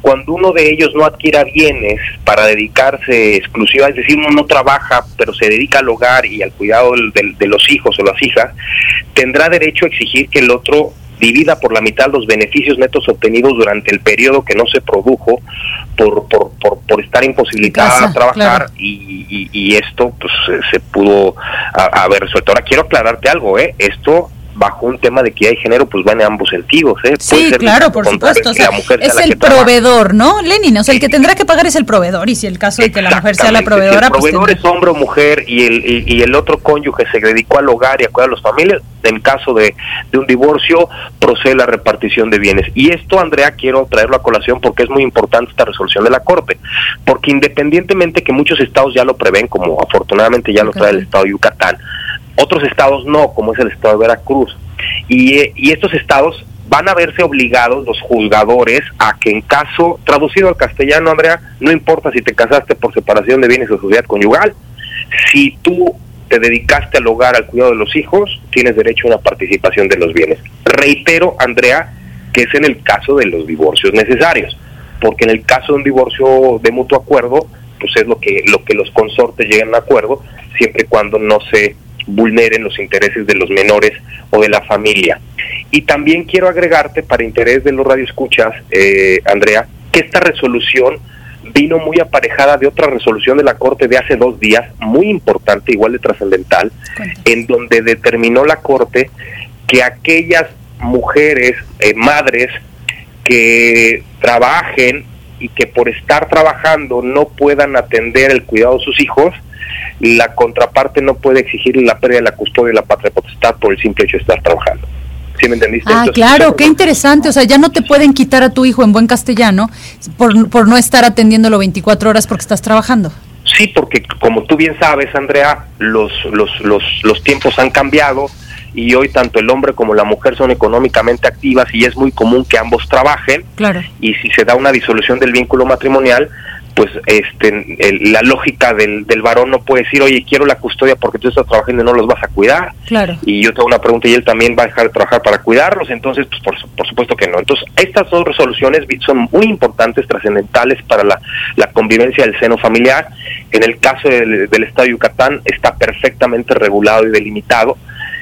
cuando uno de ellos no adquiera bienes para dedicarse exclusiva, es decir, uno no trabaja, pero se dedica al hogar y al cuidado del- de los hijos o las hijas, tendrá derecho a exigir que el otro divida por la mitad los beneficios netos obtenidos durante el periodo que no se produjo por, por, por, por estar imposibilitada a trabajar claro. y, y- y esto pues se, se pudo haber resuelto. Ahora quiero aclararte algo, ¿eh? Esto bajo un tema de que hay género pues va en ambos sentidos, ¿eh? Sí, ser claro, por supuesto. O sea, es el trabaja. proveedor, ¿no, Lenin? O sea, el que tendrá que pagar es el proveedor. Y si el caso de que la mujer sea la proveedora, Si el pues proveedor es hombre o mujer y el, y, y el otro cónyuge se dedicó al hogar y a cuidar a las familias, en caso de, de un divorcio, procede la repartición de bienes. Y esto, Andrea, quiero traerlo a colación porque es muy importante esta resolución de la Corte. Porque independientemente que muchos estados ya lo prevén, como afortunadamente ya lo trae el estado de Yucatán, otros estados no, como es el estado de Veracruz. Y, eh, y estos estados van a verse obligados los juzgadores a que en caso, traducido al castellano, Andrea, no importa si te casaste por separación de bienes o sociedad conyugal, si tú te dedicaste al hogar, al cuidado de los hijos, tienes derecho a una participación de los bienes. Reitero, Andrea, que es en el caso de los divorcios necesarios, porque en el caso de un divorcio de mutuo acuerdo, pues es lo que lo que los consortes lleguen a acuerdo, siempre y cuando no se vulneren los intereses de los menores o de la familia. Y también quiero agregarte, para interés de los radioescuchas, eh, Andrea, que esta resolución vino muy aparejada de otra resolución de la Corte de hace dos días, muy importante, igual de trascendental, en donde determinó la Corte que aquellas mujeres, eh, madres, que trabajen y que por estar trabajando no puedan atender el cuidado de sus hijos, la contraparte no puede exigir la pérdida de la custodia y la patria potestad por el simple hecho de estar trabajando. ¿Sí me entendiste? Ah, Entonces, claro, qué interesante. O sea, ya no te pueden quitar a tu hijo en buen castellano por, por no estar atendiéndolo 24 horas porque estás trabajando. Sí, porque como tú bien sabes, Andrea, los, los, los, los tiempos han cambiado y hoy tanto el hombre como la mujer son económicamente activas y es muy común que ambos trabajen Claro. y si se da una disolución del vínculo matrimonial, pues este el- la lógica del, del varón no puede decir, oye, quiero la custodia porque tú estás trabajando y no los vas a cuidar. Claro. Y yo tengo una pregunta y él también va a dejar de trabajar para cuidarlos, entonces, pues por, por supuesto que no. Entonces, estas dos resoluciones son muy importantes, trascendentales para la, la convivencia del seno familiar. En el caso del, del Estado de Yucatán está perfectamente regulado y delimitado.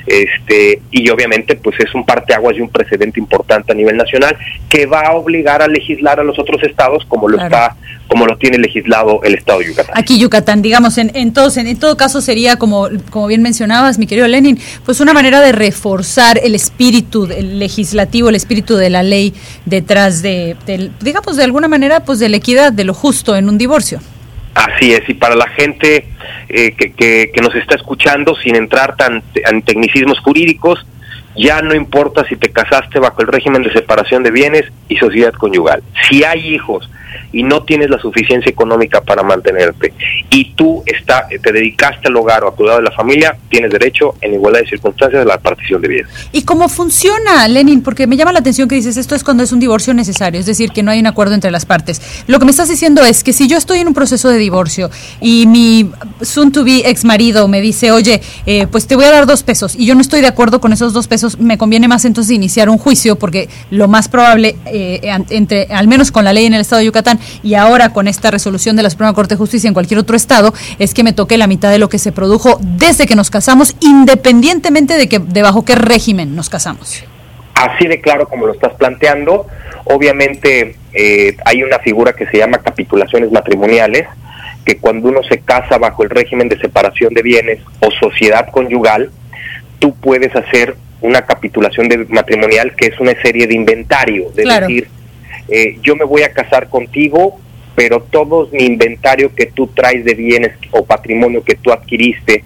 Este, y obviamente pues es un parteaguas y un precedente importante a nivel nacional que va a obligar a legislar a los otros estados como lo Claro. está como lo tiene legislado el estado de Yucatán. Aquí Yucatán, digamos, en, en, todos, en, en todo caso sería, como, como bien mencionabas, mi querido Lenin, pues una manera de reforzar el espíritu el legislativo, el espíritu de la ley detrás de, del, digamos, de alguna manera, pues de la equidad, de lo justo en un divorcio. Así es, y para la gente eh, que, que, que nos está escuchando, sin entrar tan en tecnicismos jurídicos, ya no importa si te casaste bajo el régimen de separación de bienes y sociedad conyugal. Si hay hijos y no tienes la suficiencia económica para mantenerte y tú está, te dedicaste al hogar o a cuidado de la familia, tienes derecho en igualdad de circunstancias a la partición de bienes. ¿Y cómo funciona, Lenin? Porque me llama la atención que dices, esto es cuando es un divorcio necesario, es decir, que no hay un acuerdo entre las partes. Lo que me estás diciendo es que si yo estoy en un proceso de divorcio y mi soon to be ex marido me dice, oye, eh, pues te voy a dar dos pesos y yo no estoy de acuerdo con esos dos pesos, me conviene más entonces iniciar un juicio porque lo más probable, eh, entre, al menos con la ley en el estado de Yucatán, Yucatán. Y ahora con esta resolución de la Suprema Corte de Justicia en cualquier otro estado, es que me toque la mitad de lo que se produjo desde que nos casamos, independientemente de que de bajo qué régimen nos casamos. Así de claro como lo estás planteando, obviamente eh, hay una figura que se llama capitulaciones matrimoniales, que cuando uno se casa bajo el régimen de separación de bienes o sociedad conyugal, tú puedes hacer una capitulación de matrimonial que es una serie de inventario, de decir, eh, yo me voy a casar contigo, pero todo mi inventario que tú traes de bienes o patrimonio que tú adquiriste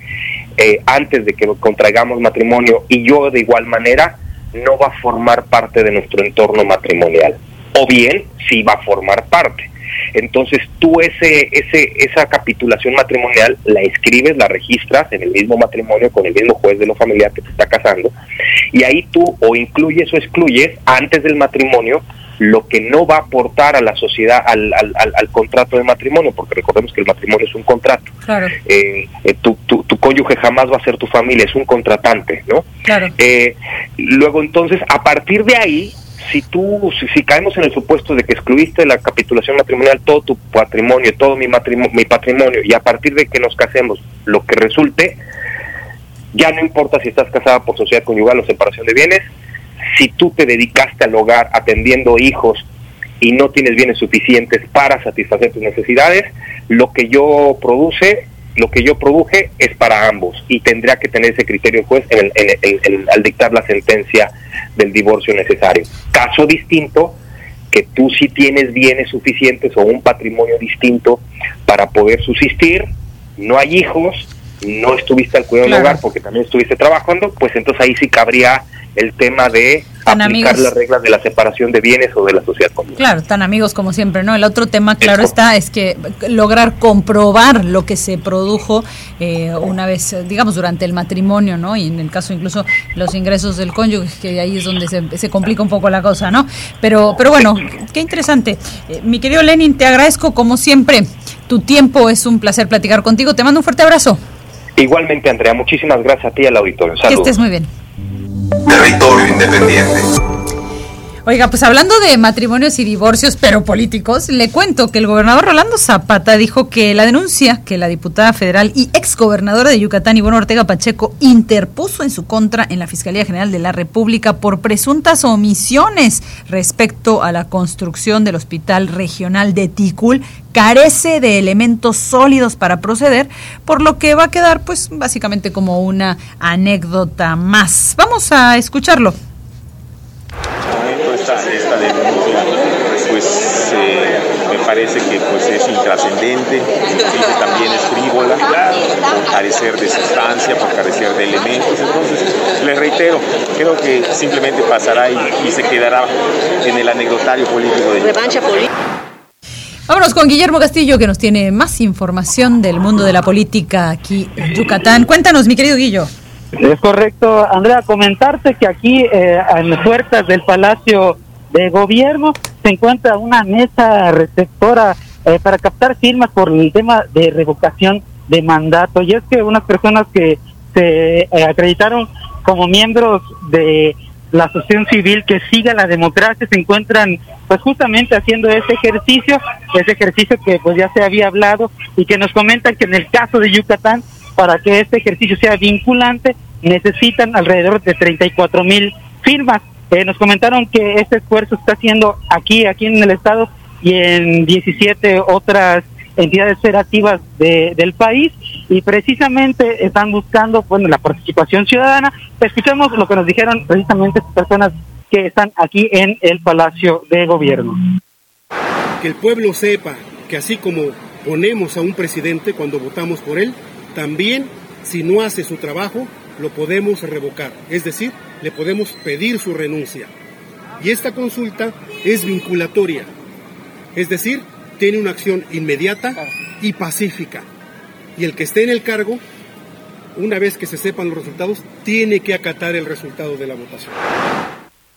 eh, antes de que contraigamos matrimonio y yo de igual manera, no va a formar parte de nuestro entorno matrimonial. O bien, sí va a formar parte. Entonces tú ese, ese, esa capitulación matrimonial la escribes, la registras en el mismo matrimonio con el mismo juez de lo familiar que te está casando y ahí tú o incluyes o excluyes antes del matrimonio lo que no va a aportar a la sociedad, al, al, al, contrato de matrimonio, porque recordemos que el matrimonio es un contrato. Claro. Eh, eh, tu, tu, tu, cónyuge jamás va a ser tu familia, es un contratante, ¿no? Claro. Eh, luego entonces, a partir de ahí, si tú, si, si, caemos en el supuesto de que excluiste de la capitulación matrimonial todo tu patrimonio, todo mi, matrimonio, mi patrimonio, y a partir de que nos casemos, lo que resulte, ya no importa si estás casada por sociedad conyugal o separación de bienes, si tú te dedicaste al hogar atendiendo hijos y no tienes bienes suficientes para satisfacer tus necesidades, lo que yo produce, lo que yo produje es para ambos y tendría que tener ese criterio el juez en el, en el, al dictar la sentencia del divorcio necesario. Caso distinto, que tú sí tienes bienes suficientes o un patrimonio distinto para poder subsistir, no hay hijos, no estuviste al cuidado Claro. del hogar porque también estuviste trabajando, pues entonces ahí sí cabría el tema de Tan aplicar amigos. las reglas de la separación de bienes o de la sociedad conyugal. Claro, tan amigos como siempre, ¿no? El otro tema, claro está, es que lograr comprobar lo que se produjo eh, una vez, digamos, durante el matrimonio, ¿no? Y en el caso incluso los ingresos del cónyuge, que ahí es donde se, se complica un poco la cosa, ¿no? Pero, pero bueno, qué interesante. Eh, mi querido Lenin, te agradezco como siempre tu tiempo, es un placer platicar contigo. Te mando un fuerte abrazo. Igualmente, Andrea, muchísimas gracias a ti y al auditorio. Que Saludos. estés muy bien. Territorio independiente. Oiga, pues hablando de matrimonios y divorcios, pero políticos, le cuento que el gobernador Rolando Zapata dijo que la denuncia que la diputada federal y exgobernadora de Yucatán, Ivonne Ortega Pacheco, interpuso en su contra en la Fiscalía General de la República por presuntas omisiones respecto a la construcción del Hospital Regional de Ticul carece de elementos sólidos para proceder, por lo que va a quedar pues básicamente como una anécdota más. Vamos a escucharlo. momento esta, esta denuncia pues eh, me parece que pues es intrascendente, que también es frívola, por carecer de sustancia, por carecer de elementos. Entonces, les reitero, creo que simplemente pasará y, y se quedará en el anecdotario político de Revancha política. Vámonos con Guillermo Castillo, que nos tiene más información del mundo de la política aquí en Yucatán. Cuéntanos, mi querido Guillo. Es correcto, Andrea, comentarte que aquí eh, en puertas del Palacio de Gobierno se encuentra una mesa receptora eh, para captar firmas por el tema de revocación de mandato. Y es que unas personas que se eh, acreditaron como miembros de la asociación civil que siga la democracia se encuentran pues justamente haciendo ese ejercicio, ese ejercicio que pues ya se había hablado y que nos comentan que en el caso de Yucatán para que este ejercicio sea vinculante necesitan alrededor de 34 mil firmas. Eh, nos comentaron que este esfuerzo está haciendo aquí, aquí en el estado y en 17 otras entidades federativas de- del país y precisamente están buscando bueno la participación ciudadana. Escuchemos lo que nos dijeron precisamente estas personas que están aquí en el Palacio de Gobierno. que el pueblo sepa que así como ponemos a un presidente cuando votamos por él, también si no hace su trabajo, lo podemos revocar. Es decir, le podemos pedir su renuncia. Y esta consulta es vinculatoria. Es decir, tiene una acción inmediata y pacífica. Y el que esté en el cargo, una vez que se sepan los resultados, tiene que acatar el resultado de la votación.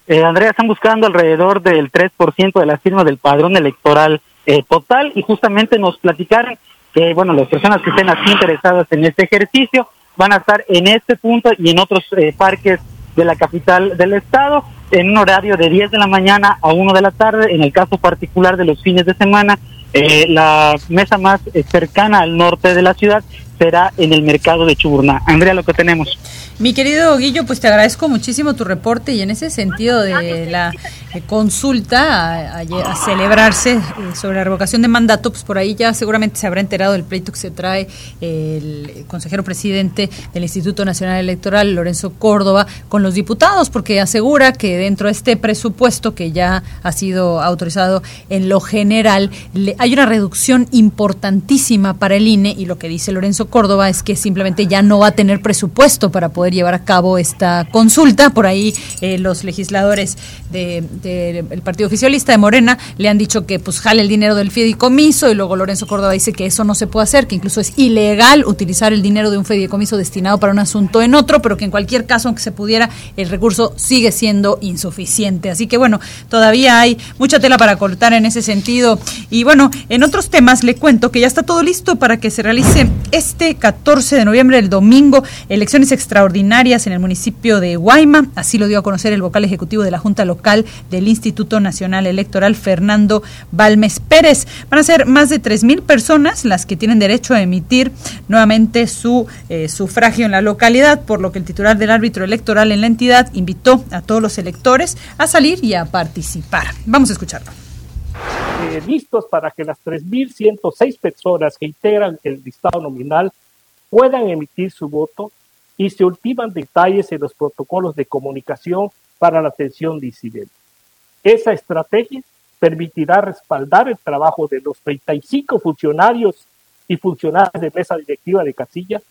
Eh, Andrea, están buscando alrededor del 3% de las firmas del padrón electoral eh, total y justamente nos platicaron que, bueno, las personas que estén así interesadas en este ejercicio van a estar en este punto y en otros eh, parques de la capital del estado. en un horario de 10 de la mañana a 1 de la tarde. En el caso particular de los fines de semana, eh, la mesa más eh, cercana al norte de la ciudad será en el mercado de Chuburná. Andrea, lo que tenemos. Mi querido Guillo, pues te agradezco muchísimo tu reporte y en ese sentido de la eh, consulta a, celebrarse eh, sobre la revocación de mandato, pues por ahí ya seguramente se habrá enterado del pleito que se trae el consejero presidente del Instituto Nacional Electoral, Lorenzo Córdoba, con los diputados, porque asegura que dentro de este presupuesto que ya ha sido autorizado en lo general, le, hay una reducción importantísima para el INE y lo que dice Lorenzo Córdoba es que simplemente ya no va a tener presupuesto para poder llevar a cabo esta consulta. Por ahí eh, los legisladores del de, de Partido Oficialista de Morena le han dicho que pues jale el dinero del fideicomiso y luego Lorenzo Córdoba dice que eso no se puede hacer, que incluso es ilegal utilizar el dinero de un fideicomiso destinado para un asunto en otro, pero que en cualquier caso, aunque se pudiera, el recurso sigue siendo insuficiente. Así que bueno, todavía hay mucha tela para cortar en ese sentido. Y bueno, en otros temas le cuento que ya está todo listo para que se realice este 14 de noviembre, el domingo, elecciones extraordinarias en el municipio de Guayma. Así lo dio a conocer el vocal ejecutivo de la Junta Local del Instituto Nacional Electoral, Fernando Balmes Pérez. Van a ser más de 3.000 personas las que tienen derecho a emitir nuevamente su eh, sufragio en la localidad, por lo que el titular del árbitro electoral en la entidad invitó a todos los electores a salir y a participar. Vamos a escucharlo. Eh, listos para que las 3.106 personas que integran el listado nominal puedan emitir su voto y se ultiman detalles en los protocolos de comunicación para la atención disidente. Esa estrategia permitirá respaldar el trabajo de los 35 funcionarios y funcionarios de mesa directiva de casilla,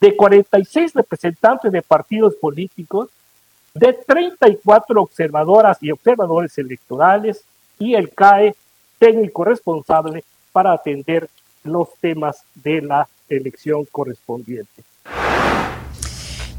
de 46 representantes de partidos políticos, de 34 observadoras y observadores electorales y el CAE técnico responsable para atender los temas de la elección correspondiente.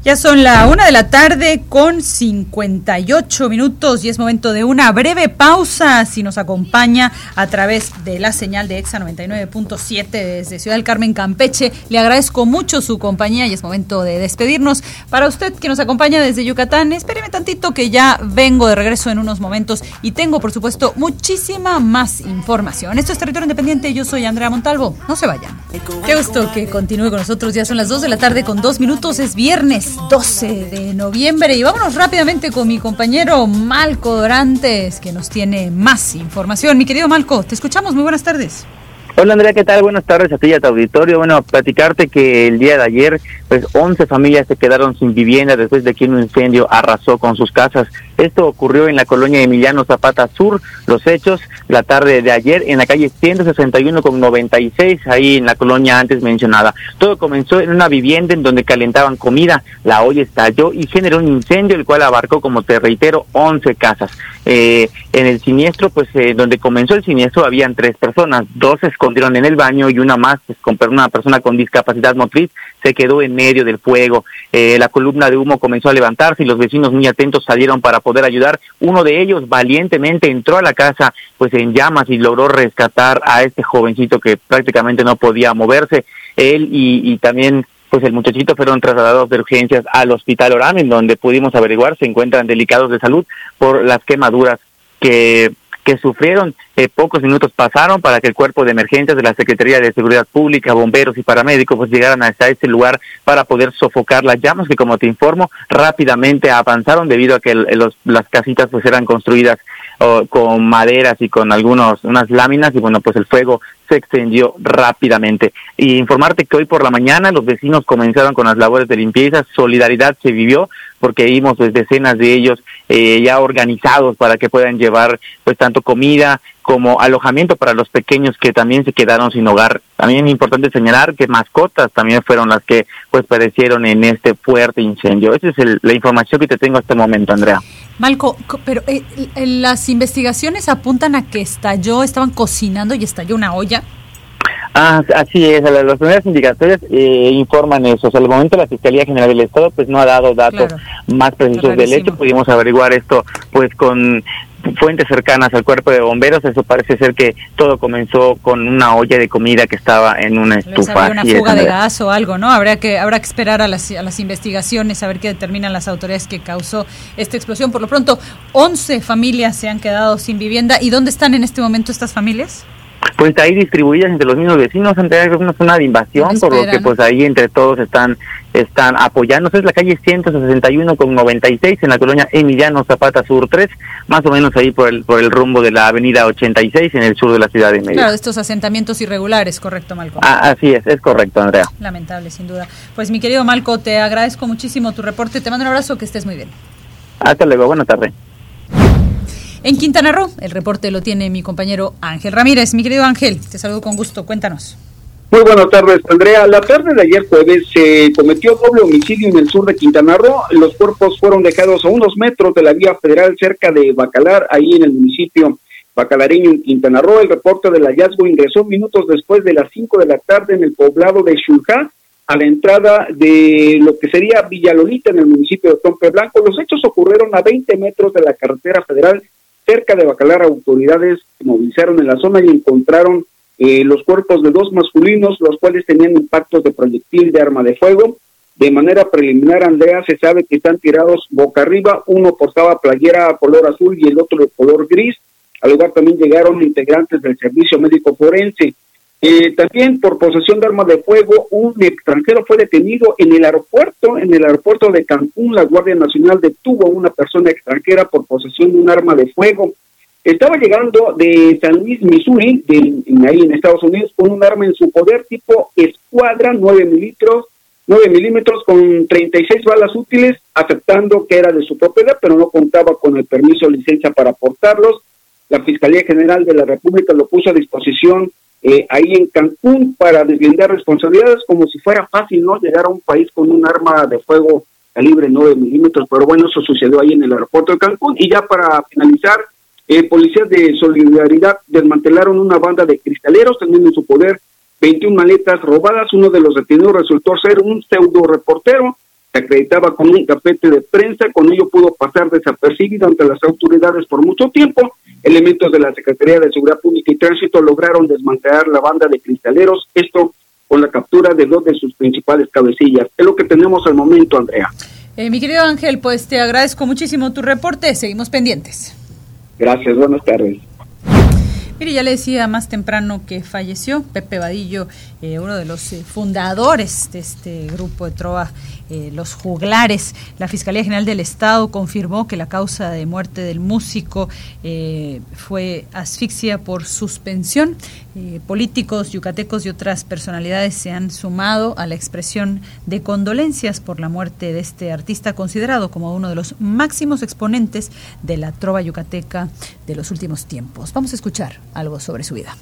Ya son la una de la tarde con 58 minutos y es momento de una breve pausa. Si nos acompaña a través de la señal de EXA 99.7 desde Ciudad del Carmen, Campeche, le agradezco mucho su compañía y es momento de despedirnos. Para usted que nos acompaña desde Yucatán, espéreme tantito que ya vengo de regreso en unos momentos y tengo, por supuesto, muchísima más información. Esto es Territorio Independiente. Yo soy Andrea Montalvo. No se vayan. Qué gusto que continúe con nosotros. Ya son las 2 de la tarde con dos minutos. Es viernes. 12 de noviembre y vámonos rápidamente con mi compañero Malco Dorantes que nos tiene más información. Mi querido Malco, te escuchamos, muy buenas tardes. Hola Andrea, ¿qué tal? Buenas tardes a ti y a tu auditorio. Bueno, platicarte que el día de ayer, pues 11 familias se quedaron sin vivienda después de que un incendio arrasó con sus casas. Esto ocurrió en la colonia Emiliano Zapata Sur. Los hechos, la tarde de ayer, en la calle 161 con 96, ahí en la colonia antes mencionada. Todo comenzó en una vivienda en donde calentaban comida. La olla estalló y generó un incendio, el cual abarcó, como te reitero, 11 casas. Eh, en el siniestro, pues eh, donde comenzó el siniestro, habían tres personas. Dos se escondieron en el baño y una más, pues, con una persona con discapacidad motriz, se quedó en medio del fuego. Eh, la columna de humo comenzó a levantarse y los vecinos muy atentos salieron para poder ayudar. Uno de ellos valientemente entró a la casa pues en llamas y logró rescatar a este jovencito que prácticamente no podía moverse. Él y, y también pues el muchachito fueron trasladados de urgencias al hospital Orán, donde pudimos averiguar se encuentran delicados de salud por las quemaduras que que sufrieron. Eh, pocos minutos pasaron para que el cuerpo de emergencias de la Secretaría de Seguridad Pública, bomberos y paramédicos pues llegaran hasta ese lugar para poder sofocar las llamas que como te informo rápidamente avanzaron debido a que los, las casitas pues eran construidas oh, con maderas y con algunos unas láminas y bueno pues el fuego se extendió rápidamente. Y informarte que hoy por la mañana los vecinos comenzaron con las labores de limpieza, solidaridad se vivió porque vimos pues, decenas de ellos eh, ya organizados para que puedan llevar pues tanto comida como alojamiento para los pequeños que también se quedaron sin hogar. También es importante señalar que mascotas también fueron las que pues padecieron en este fuerte incendio. Esa es el, la información que te tengo hasta el momento, Andrea. Malco, pero eh, las investigaciones apuntan a que estalló, estaban cocinando y estalló una olla. Ah, así es, las primeras indicatorias eh, informan eso. O sea, al momento la Fiscalía General del Estado pues no ha dado datos más precisos del hecho. Pudimos averiguar esto pues con fuentes cercanas al cuerpo de bomberos, eso parece ser que todo comenzó con una olla de comida que estaba en una estufa. una fuga de gas o algo, ¿no? Habrá que habrá que esperar a las, a las investigaciones, a ver qué determinan las autoridades que causó esta explosión. Por lo pronto, 11 familias se han quedado sin vivienda. ¿Y dónde están en este momento estas familias? Pues ahí distribuidas entre los mismos vecinos, entre una zona de invasión, por lo que pues ahí entre todos están están apoyándose. Es la calle 161 con 96 en la colonia Emiliano Zapata Sur 3, más o menos ahí por el, por el rumbo de la avenida 86 en el sur de la ciudad de Medellín. Claro, estos asentamientos irregulares, correcto, Malco. Ah, así es, es correcto, Andrea. Lamentable, sin duda. Pues mi querido Malco, te agradezco muchísimo tu reporte, te mando un abrazo, que estés muy bien. Hasta luego, buenas tardes. En Quintana Roo, el reporte lo tiene mi compañero Ángel Ramírez. Mi querido Ángel, te saludo con gusto, cuéntanos. Muy buenas tardes, Andrea. La tarde de ayer jueves se cometió doble homicidio en el sur de Quintana Roo. Los cuerpos fueron dejados a unos metros de la vía federal cerca de Bacalar, ahí en el municipio bacalareño en Quintana Roo. El reporte del hallazgo ingresó minutos después de las 5 de la tarde en el poblado de Xulja, a la entrada de lo que sería Villalolita en el municipio de Tompe Blanco. Los hechos ocurrieron a 20 metros de la carretera federal cerca de Bacalar, autoridades se movilizaron en la zona y encontraron eh, los cuerpos de dos masculinos, los cuales tenían impactos de proyectil de arma de fuego. De manera preliminar, Andrea, se sabe que están tirados boca arriba, uno portaba playera color azul y el otro de color gris. Al lugar también llegaron integrantes del servicio médico forense. Eh, también por posesión de armas de fuego, un extranjero fue detenido en el aeropuerto, en el aeropuerto de Cancún. La Guardia Nacional detuvo a una persona extranjera por posesión de un arma de fuego. Estaba llegando de San Luis, Missouri, de, ahí en Estados Unidos, con un arma en su poder tipo escuadra 9 milímetros, 9 milímetros con 36 balas útiles, aceptando que era de su propiedad, pero no contaba con el permiso o licencia para portarlos. La Fiscalía General de la República lo puso a disposición eh, ahí en Cancún para deslindar responsabilidades como si fuera fácil no llegar a un país con un arma de fuego calibre 9 milímetros, pero bueno, eso sucedió ahí en el aeropuerto de Cancún. Y ya para finalizar, eh, policías de solidaridad desmantelaron una banda de cristaleros, teniendo en su poder 21 maletas robadas. Uno de los detenidos resultó ser un pseudo reportero se acreditaba con un tapete de prensa, con ello pudo pasar desapercibido ante las autoridades por mucho tiempo. Elementos de la Secretaría de Seguridad Pública y Tránsito lograron desmantelar la banda de cristaleros, esto con la captura de dos de sus principales cabecillas. Es lo que tenemos al momento, Andrea. Eh, mi querido Ángel, pues te agradezco muchísimo tu reporte, seguimos pendientes. Gracias, buenas tardes. Mire, ya le decía más temprano que falleció Pepe Vadillo, eh, uno de los eh, fundadores de este grupo de Trova eh, los juglares. La Fiscalía General del Estado confirmó que la causa de muerte del músico eh, fue asfixia por suspensión. Eh, políticos yucatecos y otras personalidades se han sumado a la expresión de condolencias por la muerte de este artista considerado como uno de los máximos exponentes de la trova yucateca de los últimos tiempos. Vamos a escuchar algo sobre su vida.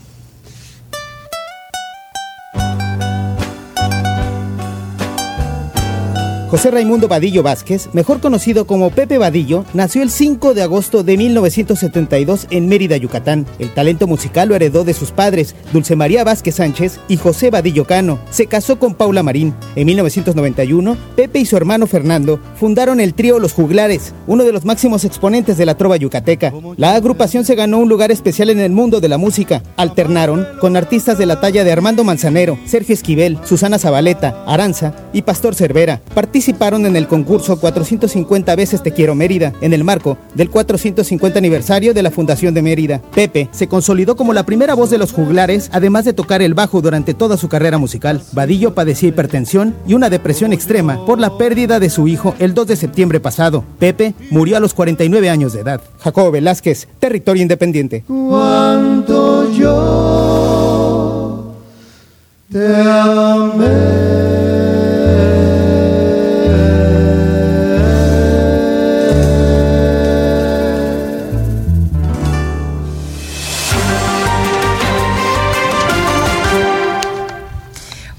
José Raimundo Vadillo Vázquez, mejor conocido como Pepe Vadillo, nació el 5 de agosto de 1972 en Mérida, Yucatán. El talento musical lo heredó de sus padres, Dulce María Vázquez Sánchez y José Vadillo Cano. Se casó con Paula Marín. En 1991, Pepe y su hermano Fernando fundaron el trío Los Juglares, uno de los máximos exponentes de la trova yucateca. La agrupación se ganó un lugar especial en el mundo de la música. Alternaron con artistas de la talla de Armando Manzanero, Sergio Esquivel, Susana Zabaleta, Aranza y Pastor Cervera participaron en el concurso 450 veces Te Quiero Mérida, en el marco del 450 aniversario de la Fundación de Mérida. Pepe se consolidó como la primera voz de los juglares, además de tocar el bajo durante toda su carrera musical. Vadillo padecía hipertensión y una depresión extrema por la pérdida de su hijo el 2 de septiembre pasado. Pepe murió a los 49 años de edad. Jacobo Velázquez, Territorio Independiente. Cuando yo te amé.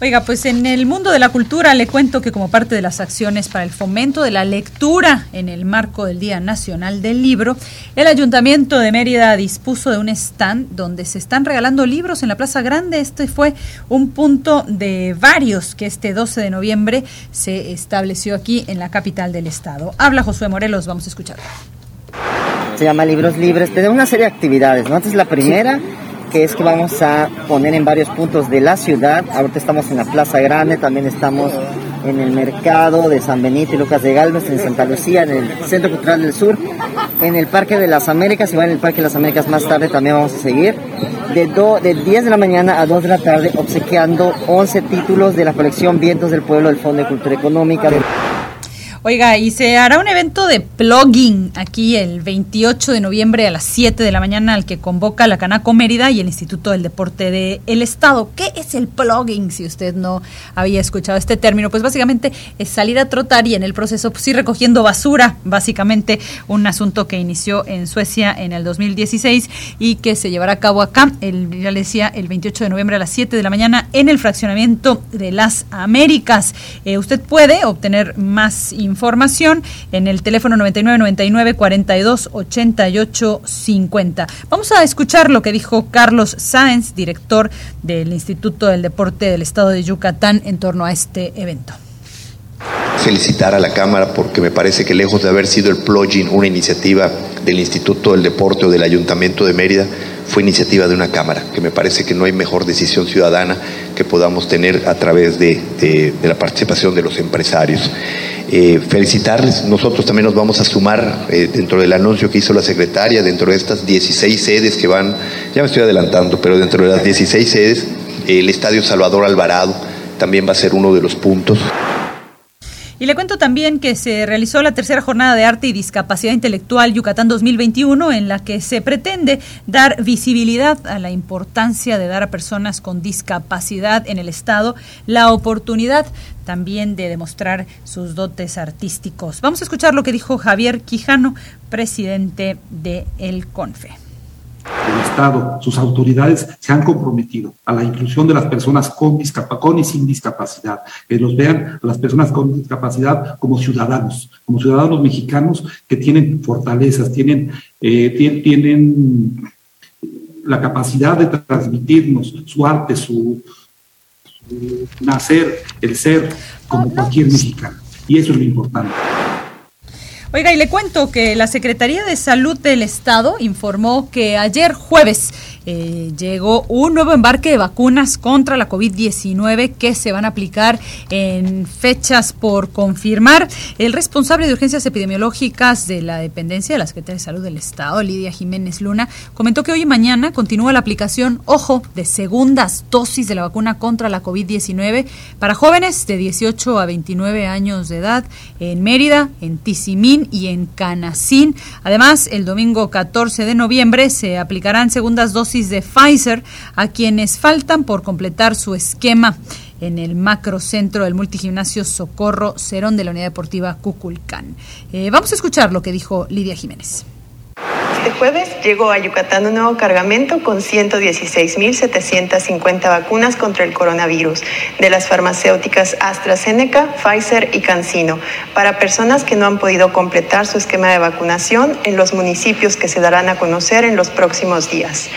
Oiga, pues en el mundo de la cultura le cuento que como parte de las acciones para el fomento de la lectura en el marco del Día Nacional del Libro, el Ayuntamiento de Mérida dispuso de un stand donde se están regalando libros en la Plaza Grande. Este fue un punto de varios que este 12 de noviembre se estableció aquí en la capital del estado. Habla Josué Morelos, vamos a escuchar se llama Libros Libres, tenemos una serie de actividades, ¿no? Entonces la primera que es que vamos a poner en varios puntos de la ciudad. Ahorita estamos en la Plaza Grande, también estamos en el mercado de San Benito y Lucas de Galvez, en Santa Lucía, en el Centro Cultural del Sur, en el Parque de las Américas, y va en el Parque de las Américas más tarde también vamos a seguir, de, do, de 10 de la mañana a 2 de la tarde, obsequiando 11 títulos de la colección Vientos del Pueblo del Fondo de Cultura Económica. Oiga, y se hará un evento de plugging aquí el 28 de noviembre a las 7 de la mañana al que convoca la Canaco Mérida y el Instituto del Deporte del el Estado. ¿Qué es el plugging? Si usted no había escuchado este término, pues básicamente es salir a trotar y en el proceso pues ir recogiendo basura, básicamente un asunto que inició en Suecia en el 2016 y que se llevará a cabo acá, el, ya le decía, el 28 de noviembre a las 7 de la mañana en el fraccionamiento de las Américas. Eh, usted puede obtener más información información en el teléfono 9999 42 88 50. Vamos a escuchar lo que dijo Carlos Sáenz, director del Instituto del Deporte del Estado de Yucatán, en torno a este evento felicitar a la Cámara porque me parece que lejos de haber sido el plugin una iniciativa del Instituto del Deporte o del Ayuntamiento de Mérida, fue iniciativa de una Cámara, que me parece que no hay mejor decisión ciudadana que podamos tener a través de la participación de los empresarios. Eh, felicitarles, nosotros también nos vamos a sumar eh, dentro del anuncio que hizo la secretaria, dentro de estas 16 sedes que van, ya me estoy adelantando, pero dentro de las 16 sedes, el Estadio Salvador Alvarado también va a ser uno de los puntos. Y le cuento también que se realizó la tercera jornada de arte y discapacidad intelectual Yucatán 2021 en la que se pretende dar visibilidad a la importancia de dar a personas con discapacidad en el Estado la oportunidad también de demostrar sus dotes artísticos. Vamos a escuchar lo que dijo Javier Quijano, presidente de el CONFE el Estado, sus autoridades se han comprometido a la inclusión de las personas con, con y sin discapacidad, que los vean a las personas con discapacidad como ciudadanos, como ciudadanos mexicanos que tienen fortalezas, tienen, eh, tienen la capacidad de transmitirnos su arte, su, su nacer, el ser, como cualquier mexicano. Y eso es lo importante. Oiga, y le cuento que la Secretaría de Salud del Estado informó que ayer jueves eh, llegó un nuevo embarque de vacunas contra la COVID-19 que se van a aplicar en fechas por confirmar. El responsable de urgencias epidemiológicas de la dependencia de la Secretaría de Salud del Estado, Lidia Jiménez Luna, comentó que hoy y mañana continúa la aplicación, ojo, de segundas dosis de la vacuna contra la COVID-19 para jóvenes de 18 a 29 años de edad en Mérida, en Tizimín y en Canacín. Además, el domingo 14 de noviembre se aplicarán segundas dosis de Pfizer a quienes faltan por completar su esquema en el macrocentro del multigimnasio Socorro Cerón de la Unidad Deportiva Cuculcán. Eh, vamos a escuchar lo que dijo Lidia Jiménez. Este jueves llegó a Yucatán un nuevo cargamento con 116.750 vacunas contra el coronavirus de las farmacéuticas AstraZeneca, Pfizer y CanSino para personas que no han podido completar su esquema de vacunación en los municipios que se darán a conocer en los próximos días.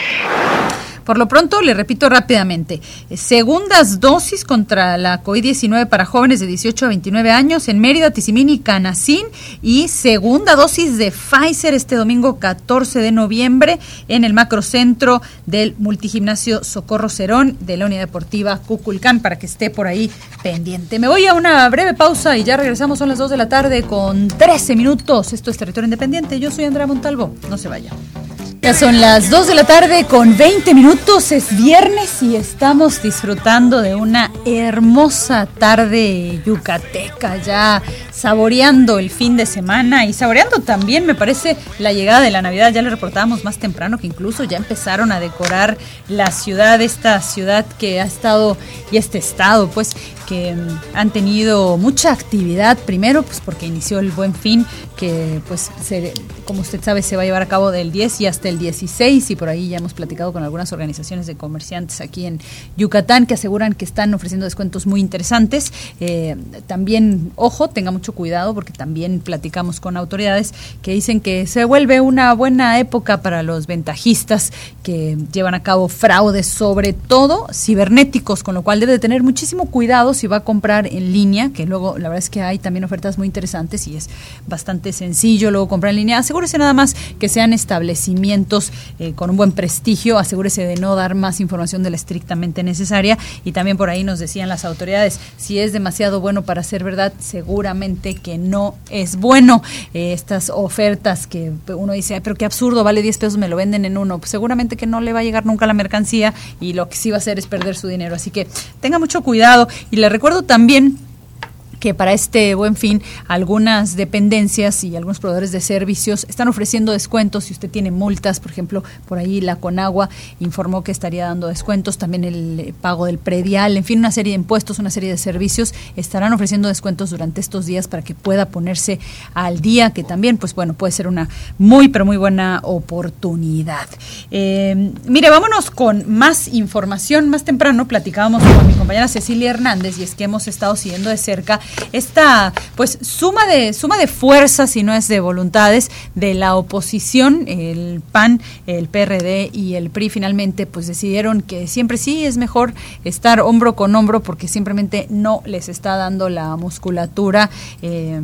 Por lo pronto, le repito rápidamente, segundas dosis contra la COVID-19 para jóvenes de 18 a 29 años en Mérida, Tizimín y Canacín y segunda dosis de Pfizer este domingo 14 de noviembre en el macrocentro del multigimnasio Socorro Cerón de la Unidad Deportiva Cuculcán para que esté por ahí pendiente. Me voy a una breve pausa y ya regresamos, son las 2 de la tarde con 13 minutos. Esto es Territorio Independiente, yo soy Andrea Montalvo, no se vaya. Ya son las 2 de la tarde con 20 minutos, es viernes y estamos disfrutando de una hermosa tarde yucateca, ya saboreando el fin de semana y saboreando también, me parece, la llegada de la Navidad. Ya le reportábamos más temprano que incluso ya empezaron a decorar la ciudad, esta ciudad que ha estado y este estado, pues que mm, han tenido mucha actividad, primero pues porque inició el buen fin, que pues se, como usted sabe se va a llevar a cabo del 10 y hasta el 16 y por ahí ya hemos platicado con algunas organizaciones de comerciantes aquí en Yucatán que aseguran que están ofreciendo descuentos muy interesantes. Eh, también, ojo, tenga mucho cuidado porque también platicamos con autoridades que dicen que se vuelve una buena época para los ventajistas que llevan a cabo fraudes, sobre todo cibernéticos, con lo cual debe tener muchísimo cuidado si va a comprar en línea, que luego la verdad es que hay también ofertas muy interesantes y es bastante sencillo luego comprar en línea. Asegúrese nada más que sean establecimientos eh, con un buen prestigio, asegúrese de no dar más información de la estrictamente necesaria y también por ahí nos decían las autoridades, si es demasiado bueno para ser verdad, seguramente que no es bueno. Eh, estas ofertas que uno dice, pero qué absurdo, vale 10 pesos, me lo venden en uno, pues seguramente que no le va a llegar nunca la mercancía y lo que sí va a hacer es perder su dinero. Así que tenga mucho cuidado y le recuerdo también que para este buen fin algunas dependencias y algunos proveedores de servicios están ofreciendo descuentos si usted tiene multas, por ejemplo, por ahí la Conagua informó que estaría dando descuentos, también el pago del predial, en fin, una serie de impuestos, una serie de servicios estarán ofreciendo descuentos durante estos días para que pueda ponerse al día, que también, pues bueno, puede ser una muy, pero muy buena oportunidad. Eh, mire, vámonos con más información. Más temprano platicábamos con mi compañera Cecilia Hernández y es que hemos estado siguiendo de cerca esta pues suma de suma de fuerzas si no es de voluntades de la oposición el PAN el PRD y el PRI finalmente pues decidieron que siempre sí es mejor estar hombro con hombro porque simplemente no les está dando la musculatura eh,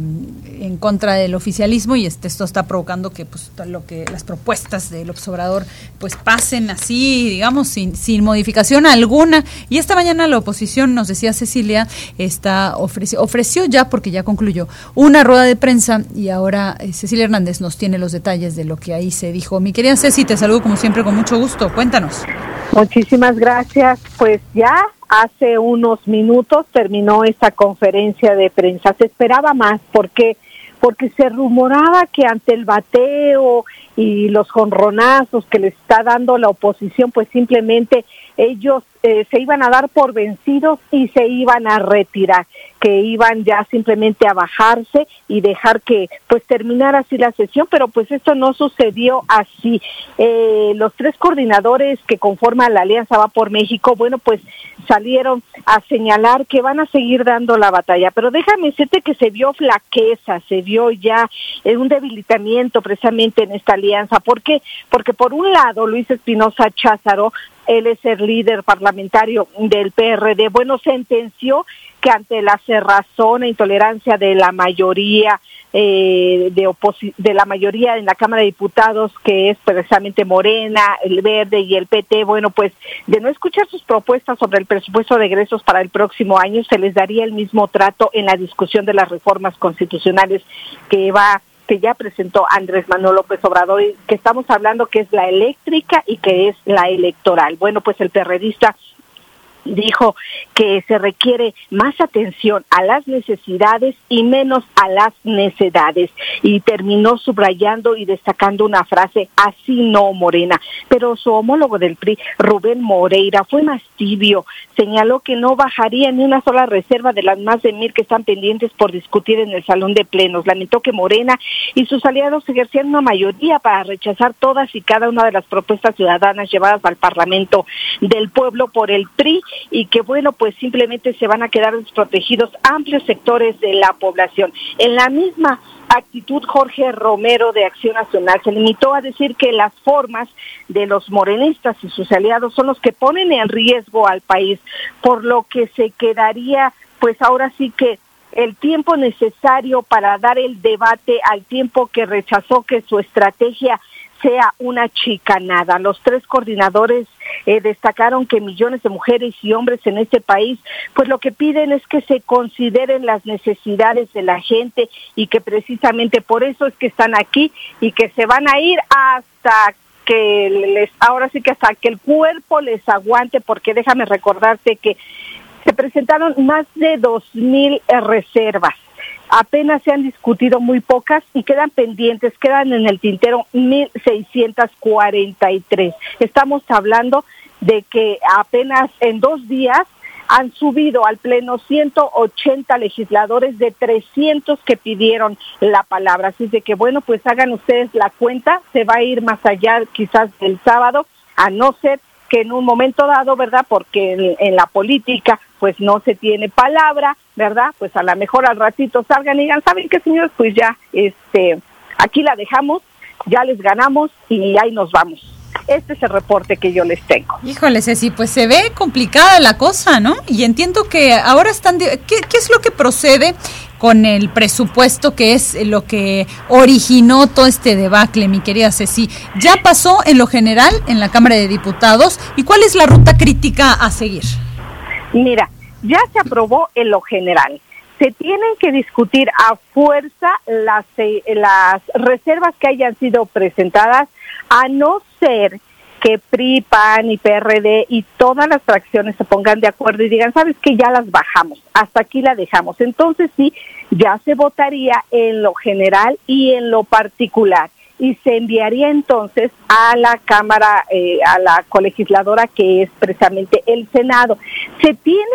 en contra del oficialismo y este, esto está provocando que pues lo que las propuestas del observador pues pasen así digamos sin, sin modificación alguna. Y esta mañana la oposición nos decía Cecilia está ofreciendo ofreció ya, porque ya concluyó, una rueda de prensa y ahora eh, Cecilia Hernández nos tiene los detalles de lo que ahí se dijo. Mi querida Ceci, te saludo como siempre con mucho gusto. Cuéntanos. Muchísimas gracias. Pues ya hace unos minutos terminó esta conferencia de prensa. Se esperaba más porque porque se rumoraba que ante el bateo y los jonronazos que le está dando la oposición, pues simplemente ellos eh, se iban a dar por vencidos y se iban a retirar, que iban ya simplemente a bajarse y dejar que pues terminara así la sesión, pero pues esto no sucedió así. Eh, los tres coordinadores que conforman la Alianza Va por México, bueno, pues salieron a señalar que van a seguir dando la batalla, pero déjame decirte que se vio flaqueza, se vio ya eh, un debilitamiento precisamente en esta alianza. ¿Por qué? Porque por un lado Luis Espinosa Cházaro él es el líder parlamentario del PRD. Bueno, sentenció que ante la cerrazón e intolerancia de la mayoría eh, de, de la mayoría en la Cámara de Diputados, que es precisamente Morena, el Verde y el PT, bueno, pues de no escuchar sus propuestas sobre el presupuesto de egresos para el próximo año, se les daría el mismo trato en la discusión de las reformas constitucionales que va que ya presentó Andrés Manuel López Obrador, que estamos hablando que es la eléctrica y que es la electoral. Bueno, pues el perredista dijo que se requiere más atención a las necesidades y menos a las necedades. Y terminó subrayando y destacando una frase así no Morena pero su homólogo del PRI Rubén Moreira fue más tibio. Señaló que no bajaría ni una sola reserva de las más de mil que están pendientes por discutir en el salón de plenos. Lamentó que Morena y sus aliados ejercían una mayoría para rechazar todas y cada una de las propuestas ciudadanas llevadas al Parlamento del pueblo por el PRI y que bueno, pues simplemente se van a quedar desprotegidos amplios sectores de la población. En la misma actitud Jorge Romero de Acción Nacional se limitó a decir que las formas de los morenistas y sus aliados son los que ponen en riesgo al país, por lo que se quedaría pues ahora sí que el tiempo necesario para dar el debate al tiempo que rechazó que su estrategia sea una chicanada. Los tres coordinadores eh, destacaron que millones de mujeres y hombres en este país, pues lo que piden es que se consideren las necesidades de la gente y que precisamente por eso es que están aquí y que se van a ir hasta que les, ahora sí que hasta que el cuerpo les aguante, porque déjame recordarte que se presentaron más de dos mil reservas apenas se han discutido muy pocas y quedan pendientes, quedan en el tintero 1.643. Estamos hablando de que apenas en dos días han subido al Pleno 180 legisladores de 300 que pidieron la palabra. Así de que, bueno, pues hagan ustedes la cuenta, se va a ir más allá quizás del sábado, a no ser que en un momento dado, ¿verdad? Porque en, la política pues no se tiene palabra, ¿verdad? Pues a lo mejor al ratito salgan y digan, ¿saben qué, señores? Pues ya, este, aquí la dejamos, ya les ganamos y ahí nos vamos. Este es el reporte que yo les tengo. Híjole, Ceci, pues se ve complicada la cosa, ¿no? Y entiendo que ahora están... ¿Qué, qué es lo que procede con el presupuesto que es lo que originó todo este debacle, mi querida Ceci. Ya pasó en lo general en la Cámara de Diputados y cuál es la ruta crítica a seguir. Mira, ya se aprobó en lo general. Se tienen que discutir a fuerza las, eh, las reservas que hayan sido presentadas, a no ser que PRI, PAN y PRD y todas las fracciones se pongan de acuerdo y digan, sabes que ya las bajamos, hasta aquí la dejamos. Entonces sí, ya se votaría en lo general y en lo particular y se enviaría entonces a la Cámara, eh, a la colegisladora que es precisamente el Senado. Se tiene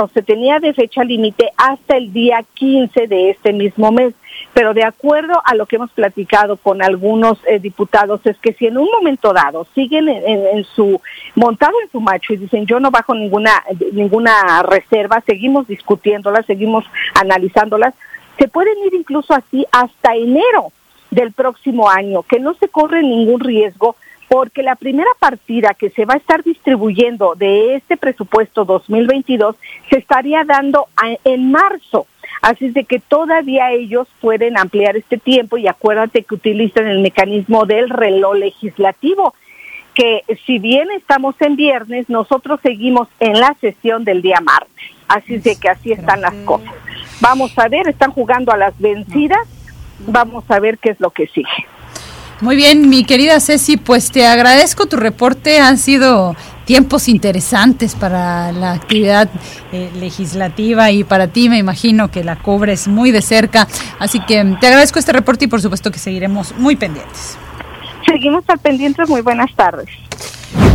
o se tenía de fecha límite hasta el día 15 de este mismo mes, pero de acuerdo a lo que hemos platicado con algunos eh, diputados es que si en un momento dado siguen en, su montado en su macho y dicen yo no bajo ninguna ninguna reserva, seguimos discutiéndolas, seguimos analizándolas, se pueden ir incluso así hasta enero del próximo año, que no se corre ningún riesgo porque la primera partida que se va a estar distribuyendo de este presupuesto 2022 se estaría dando en marzo. Así es de que todavía ellos pueden ampliar este tiempo y acuérdate que utilizan el mecanismo del reloj legislativo, que si bien estamos en viernes, nosotros seguimos en la sesión del día martes. Así es de que así están las cosas. Vamos a ver, están jugando a las vencidas vamos a ver qué es lo que sigue. Muy bien, mi querida Ceci, pues te agradezco tu reporte. Han sido tiempos interesantes para la actividad eh, legislativa y para ti me imagino que la cubres muy de cerca. Así que te agradezco este reporte y por supuesto que seguiremos muy pendientes. Seguimos al pendiente. Muy buenas tardes.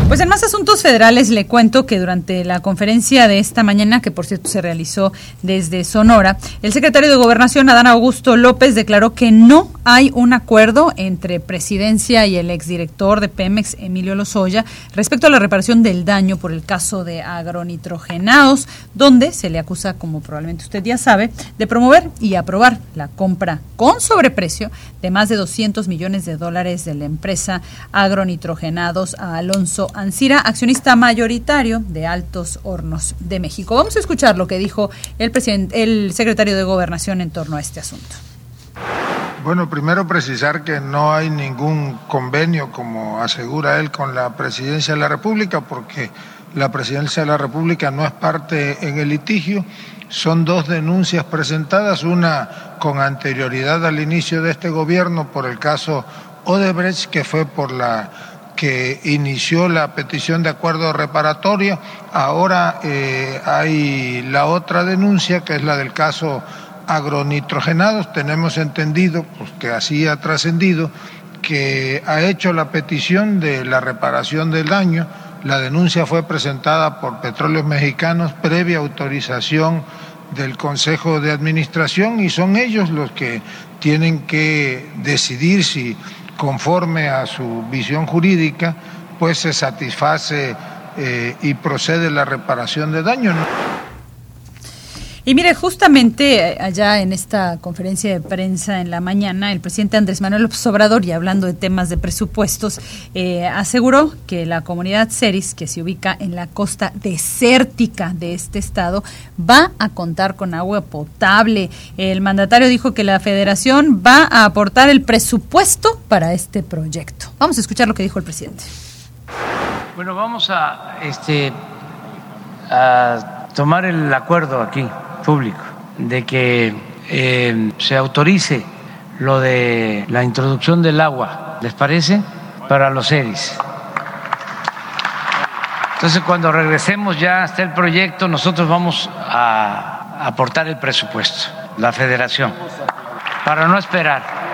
Pues en más asuntos federales le cuento que durante la conferencia de esta mañana, que por cierto se realizó desde Sonora, el secretario de Gobernación, Adán Augusto López, declaró que no hay un acuerdo entre presidencia y el exdirector de Pemex, Emilio Lozoya, respecto a la reparación del daño por el caso de agronitrogenados, donde se le acusa, como probablemente usted ya sabe, de promover y aprobar la compra con sobreprecio de más de 200 millones de dólares de la empresa Agronitrogenados a Alonso Ancira, accionista mayoritario de Altos Hornos de México. Vamos a escuchar lo que dijo el, el secretario de Gobernación en torno a este asunto. Bueno, primero precisar que no hay ningún convenio, como asegura él, con la Presidencia de la República, porque la Presidencia de la República no es parte en el litigio. Son dos denuncias presentadas, una con anterioridad al inicio de este gobierno por el caso Odebrecht, que fue por la que inició la petición de acuerdo reparatorio. Ahora eh, hay la otra denuncia, que es la del caso agronitrogenados. Tenemos entendido, pues que así ha trascendido, que ha hecho la petición de la reparación del daño. La denuncia fue presentada por Petróleos Mexicanos previa autorización del Consejo de Administración y son ellos los que tienen que decidir si conforme a su visión jurídica, pues se satisface eh, y procede la reparación de daño. Y mire, justamente eh, allá en esta conferencia de prensa en la mañana, el presidente Andrés Manuel López Obrador, y hablando de temas de presupuestos, eh, aseguró que la comunidad Ceris, que se ubica en la costa desértica de este estado, va a contar con agua potable. El mandatario dijo que la federación va a aportar el presupuesto para este proyecto. Vamos a escuchar lo que dijo el presidente. Bueno, vamos a, este, a tomar el acuerdo aquí público de que eh, se autorice lo de la introducción del agua, ¿les parece? Para los seres. Entonces, cuando regresemos ya hasta el proyecto, nosotros vamos a aportar el presupuesto, la federación, para no esperar.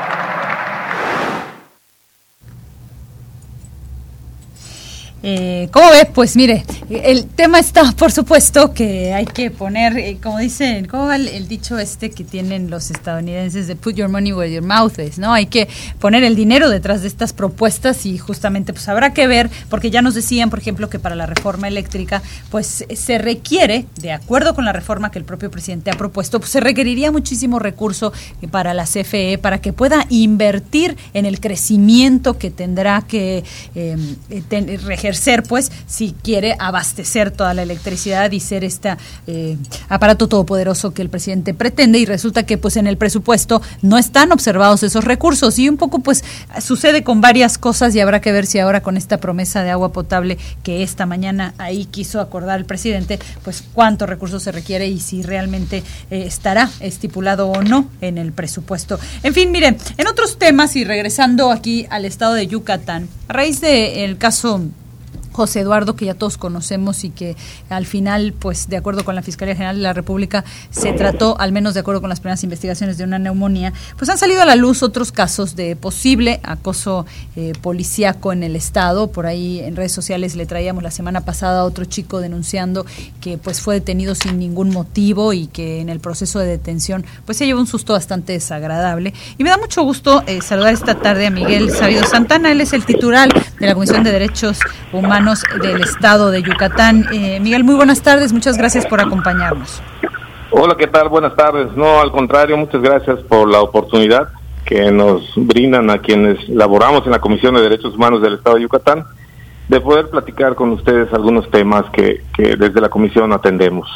Eh, ¿Cómo ves? Pues mire, el tema está, *laughs* por supuesto, que hay que poner, eh, como dicen, ¿cómo va el, dicho este que tienen los estadounidenses de put your money where your mouth is? ¿no? Hay que poner el dinero detrás de estas propuestas y justamente pues habrá que ver, porque ya nos decían, por ejemplo, que para la reforma eléctrica, pues se requiere, de acuerdo con la reforma que el propio presidente ha propuesto, pues se requeriría muchísimo recurso para la CFE para que pueda invertir en el crecimiento que tendrá que eh, tener ejercer, pues, si quiere abastecer toda la electricidad y ser este aparato todopoderoso que el presidente pretende. Y resulta que, pues, en el presupuesto no están observados esos recursos y un poco, pues, sucede con varias cosas y habrá que ver si ahora con esta promesa de agua potable que esta mañana ahí quiso acordar el presidente, pues, cuántos recursos se requiere y si realmente eh, estará estipulado o no en el presupuesto. En fin, miren, en otros temas y regresando aquí al estado de Yucatán, a raíz del caso José Eduardo, que ya todos conocemos y que al final, pues de acuerdo con la Fiscalía General de la República, se trató, al menos de acuerdo con las primeras investigaciones, de una neumonía, pues han salido a la luz otros casos de posible acoso eh, policíaco en el Estado. Por ahí en redes sociales le traíamos la semana pasada a otro chico denunciando que pues fue detenido sin ningún motivo y que en el proceso de detención pues se llevó un susto bastante desagradable. Y me da mucho gusto eh, saludar esta tarde a Miguel Sabido Santana, él es el titular de la Comisión de Derechos Humanos del Estado de Yucatán. Eh, Miguel, muy buenas tardes, muchas gracias por acompañarnos. Hola, ¿qué tal? Buenas tardes. No, al contrario, muchas gracias por la oportunidad que nos brindan a quienes laboramos en la Comisión de Derechos Humanos del Estado de Yucatán de poder platicar con ustedes algunos temas que, que desde la Comisión atendemos.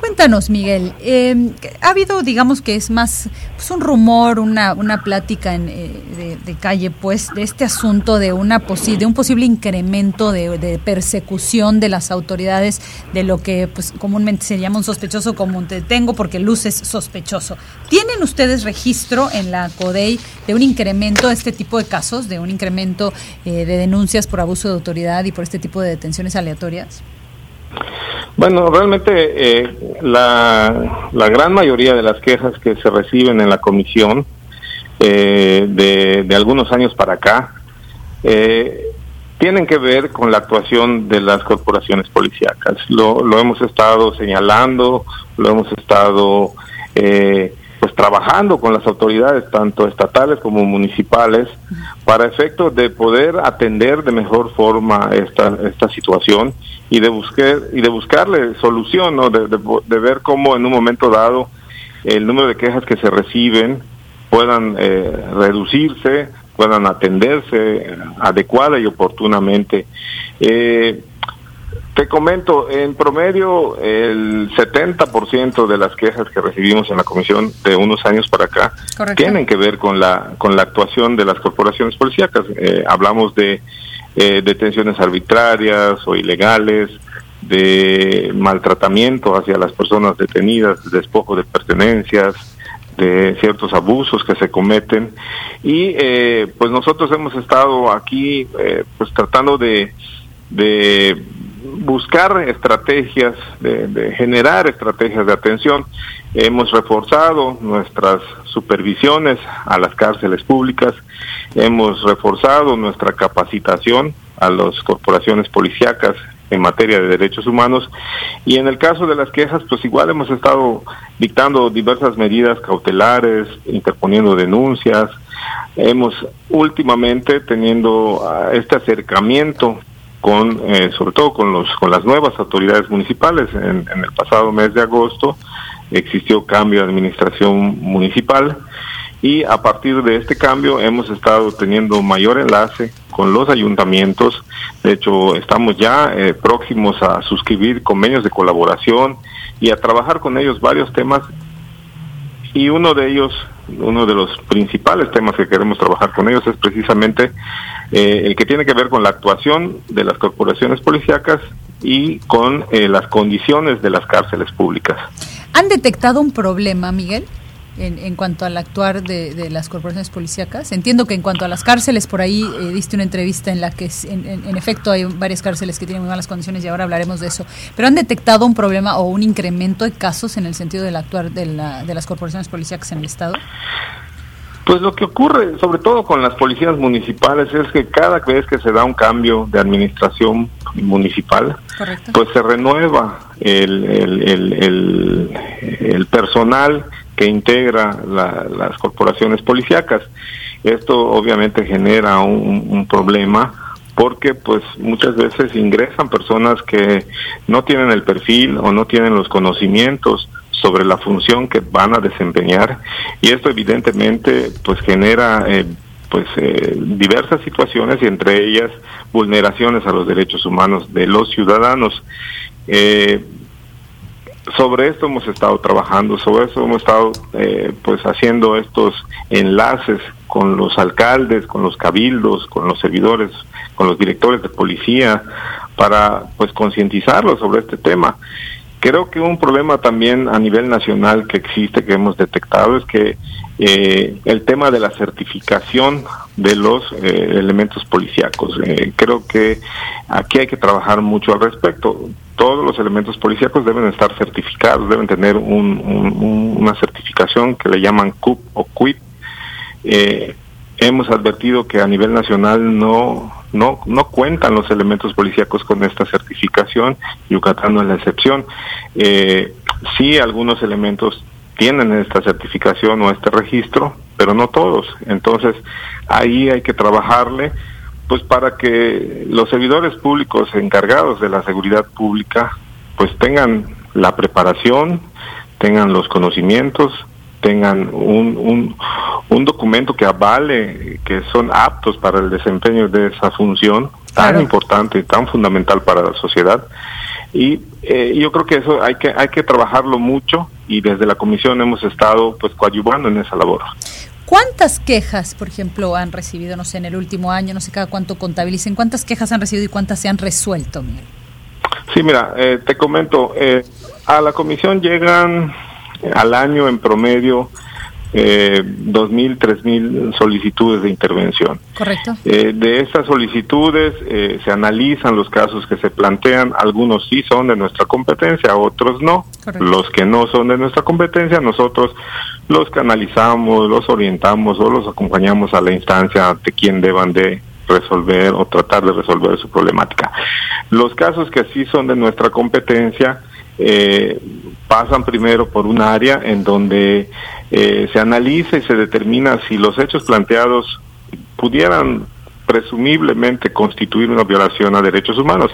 Cuéntanos, Miguel, eh, ha habido, digamos que es más pues un rumor, una, una plática en, eh, de, calle, pues, de este asunto de, una de un posible incremento de, persecución de las autoridades de lo que pues comúnmente se llama un sospechoso común. Te tengo porque luces sospechoso. ¿Tienen ustedes registro en la CODEI de un incremento de este tipo de casos, de un incremento eh, de denuncias por abuso de autoridad y por este tipo de detenciones aleatorias? Bueno, realmente eh, la, la, gran mayoría de las quejas que se reciben en la comisión eh, de, de, algunos años para acá eh, tienen que ver con la actuación de las corporaciones policíacas. Lo, lo hemos estado señalando, lo hemos estado pues trabajando con las autoridades tanto estatales como municipales para efecto de poder atender de mejor forma esta esta situación y de buscar y de buscarle solución ¿no? de, de, ver cómo en un momento dado el número de quejas que se reciben puedan eh, reducirse puedan atenderse adecuada y oportunamente eh, te comento, en promedio el 70% de las quejas que recibimos en la comisión de unos años para acá tienen que ver con la con la actuación de las corporaciones policíacas. Eh, hablamos de eh, detenciones arbitrarias o ilegales, de maltratamiento hacia las personas detenidas, despojo de pertenencias, de ciertos abusos que se cometen y eh, pues nosotros hemos estado aquí pues tratando de de buscar estrategias, de, generar estrategias de atención. Hemos reforzado nuestras supervisiones a las cárceles públicas, hemos reforzado nuestra capacitación a las corporaciones policíacas en materia de derechos humanos. Y en el caso de las quejas pues igual hemos estado dictando diversas medidas cautelares, interponiendo denuncias, hemos últimamente teniendo ah, este acercamiento con eh, sobre todo con los con las nuevas autoridades municipales. En, el pasado mes de agosto existió cambio de administración municipal y a partir de este cambio hemos estado teniendo mayor enlace con los ayuntamientos. De hecho estamos ya eh, próximos a suscribir convenios de colaboración y a trabajar con ellos varios temas y uno de ellos uno de los principales temas que queremos trabajar con ellos es precisamente eh, el que tiene que ver con la actuación de las corporaciones policíacas y con eh, las condiciones de las cárceles públicas. ¿Han detectado un problema, Miguel? En, en cuanto al actuar de, de, las corporaciones policíacas. Entiendo que en cuanto a las cárceles, por ahí eh, diste una entrevista en la que en, en, efecto hay varias cárceles que tienen muy malas condiciones y ahora hablaremos de eso. Pero han detectado un problema o un incremento de casos en el sentido del actuar de, la, de las corporaciones policíacas en el Estado. Pues lo que ocurre, sobre todo con las policías municipales, es que cada vez que se da un cambio de administración municipal, pues se renueva el, el, el, el, personal que integra las corporaciones policíacas. Esto obviamente genera un, problema porque pues muchas veces ingresan personas que no tienen el perfil o no tienen los conocimientos sobre la función que van a desempeñar y esto evidentemente pues genera eh, pues eh, diversas situaciones y entre ellas vulneraciones a los derechos humanos de los ciudadanos. Eh, sobre esto hemos estado trabajando, sobre eso hemos estado eh, pues haciendo estos enlaces con los alcaldes, con los cabildos, con los servidores, con los directores de policía para pues concientizarlos sobre este tema. Creo que un problema también a nivel nacional que existe, que hemos detectado, es que eh, el tema de la certificación de los eh, elementos policíacos. Eh, creo que aquí hay que trabajar mucho al respecto. Todos los elementos policíacos deben estar certificados, deben tener una certificación que le llaman CUP o QUIP. hemos advertido que a nivel nacional no no no cuentan los elementos policíacos con esta certificación. Yucatán no es la excepción. sí, algunos elementos tienen esta certificación o este registro, pero no todos. Entonces, ahí hay que trabajarle pues para que los servidores públicos encargados de la seguridad pública pues tengan la preparación, tengan los conocimientos, tengan un, un, un documento que avale que son aptos para el desempeño de esa función tan importante y tan fundamental para la sociedad y eh, yo creo que eso hay que hay que trabajarlo mucho y desde la comisión hemos estado pues coadyuvando en esa labor. ¿Cuántas quejas, por ejemplo, han recibido, no sé, en el último año, no sé cada cuánto contabilicen, cuántas quejas han recibido y cuántas se han resuelto, Miguel? Sí, mira, eh, te comento, eh, a la comisión llegan al año en promedio eh, 2.000, 3.000 solicitudes de intervención. Correcto. Eh, de estas solicitudes eh, se analizan los casos que se plantean, algunos sí son de nuestra competencia, otros no. Los que no son de nuestra competencia, nosotros los canalizamos, los orientamos o los acompañamos a la instancia de quien deban de resolver o tratar de resolver su problemática. Los casos que sí son de nuestra competencia, eh, pasan primero por un área en donde eh, se analiza y se determina si los hechos planteados pudieran presumiblemente constituir una violación a derechos humanos.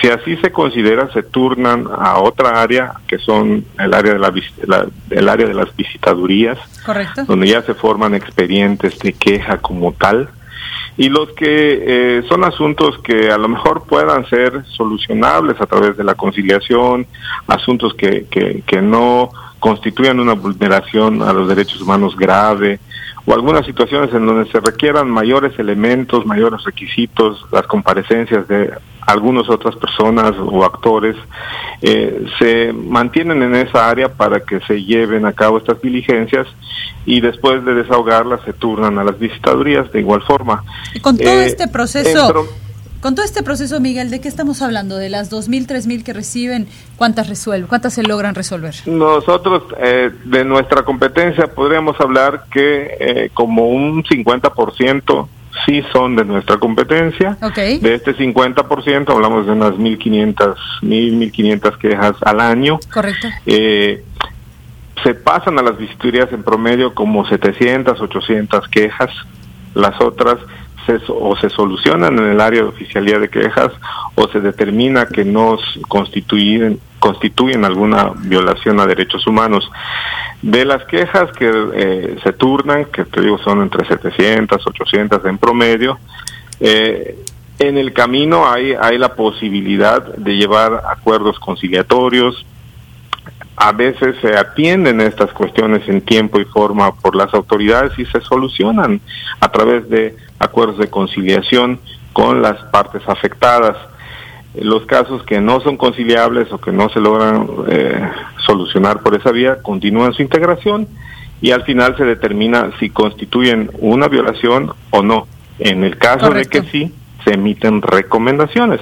Si así se considera, se turnan a otra área, que son el área de, la, el área de las visitadurías, donde ya se forman expedientes de queja como tal, y los que eh, son asuntos que a lo mejor puedan ser solucionables a través de la conciliación, asuntos que, que, que no constituyan una vulneración a los derechos humanos grave, o algunas situaciones en donde se requieran mayores elementos, mayores requisitos, las comparecencias de algunas otras personas o actores, eh, se mantienen en esa área para que se lleven a cabo estas diligencias y después de desahogarlas se turnan a las visitadurías de igual forma. Con todo eh, este proceso... Con todo este proceso, Miguel, ¿de qué estamos hablando? ¿De las 2.000, 3.000 que reciben? ¿Cuántas resuelven? ¿Cuántas se logran resolver? Nosotros, eh, de nuestra competencia, podríamos hablar que eh, como un 50% sí son de nuestra competencia. De este 50% hablamos de unas 1.500, 1.500 quejas al año. Correcto. Eh, se pasan a las visitorías en promedio como 700, 800 quejas. Las otras o se solucionan en el área de oficialía de quejas o se determina que no constituyen, constituyen alguna violación a derechos humanos. De las quejas que eh, se turnan, que te digo son entre 700, 800 en promedio, eh, en el camino hay, hay la posibilidad de llevar acuerdos conciliatorios, a veces se atienden estas cuestiones en tiempo y forma por las autoridades y se solucionan a través de acuerdos de conciliación con las partes afectadas. Los casos que no son conciliables o que no se logran eh, solucionar por esa vía continúan su integración y al final se determina si constituyen una violación o no. En el caso de que sí, se emiten recomendaciones.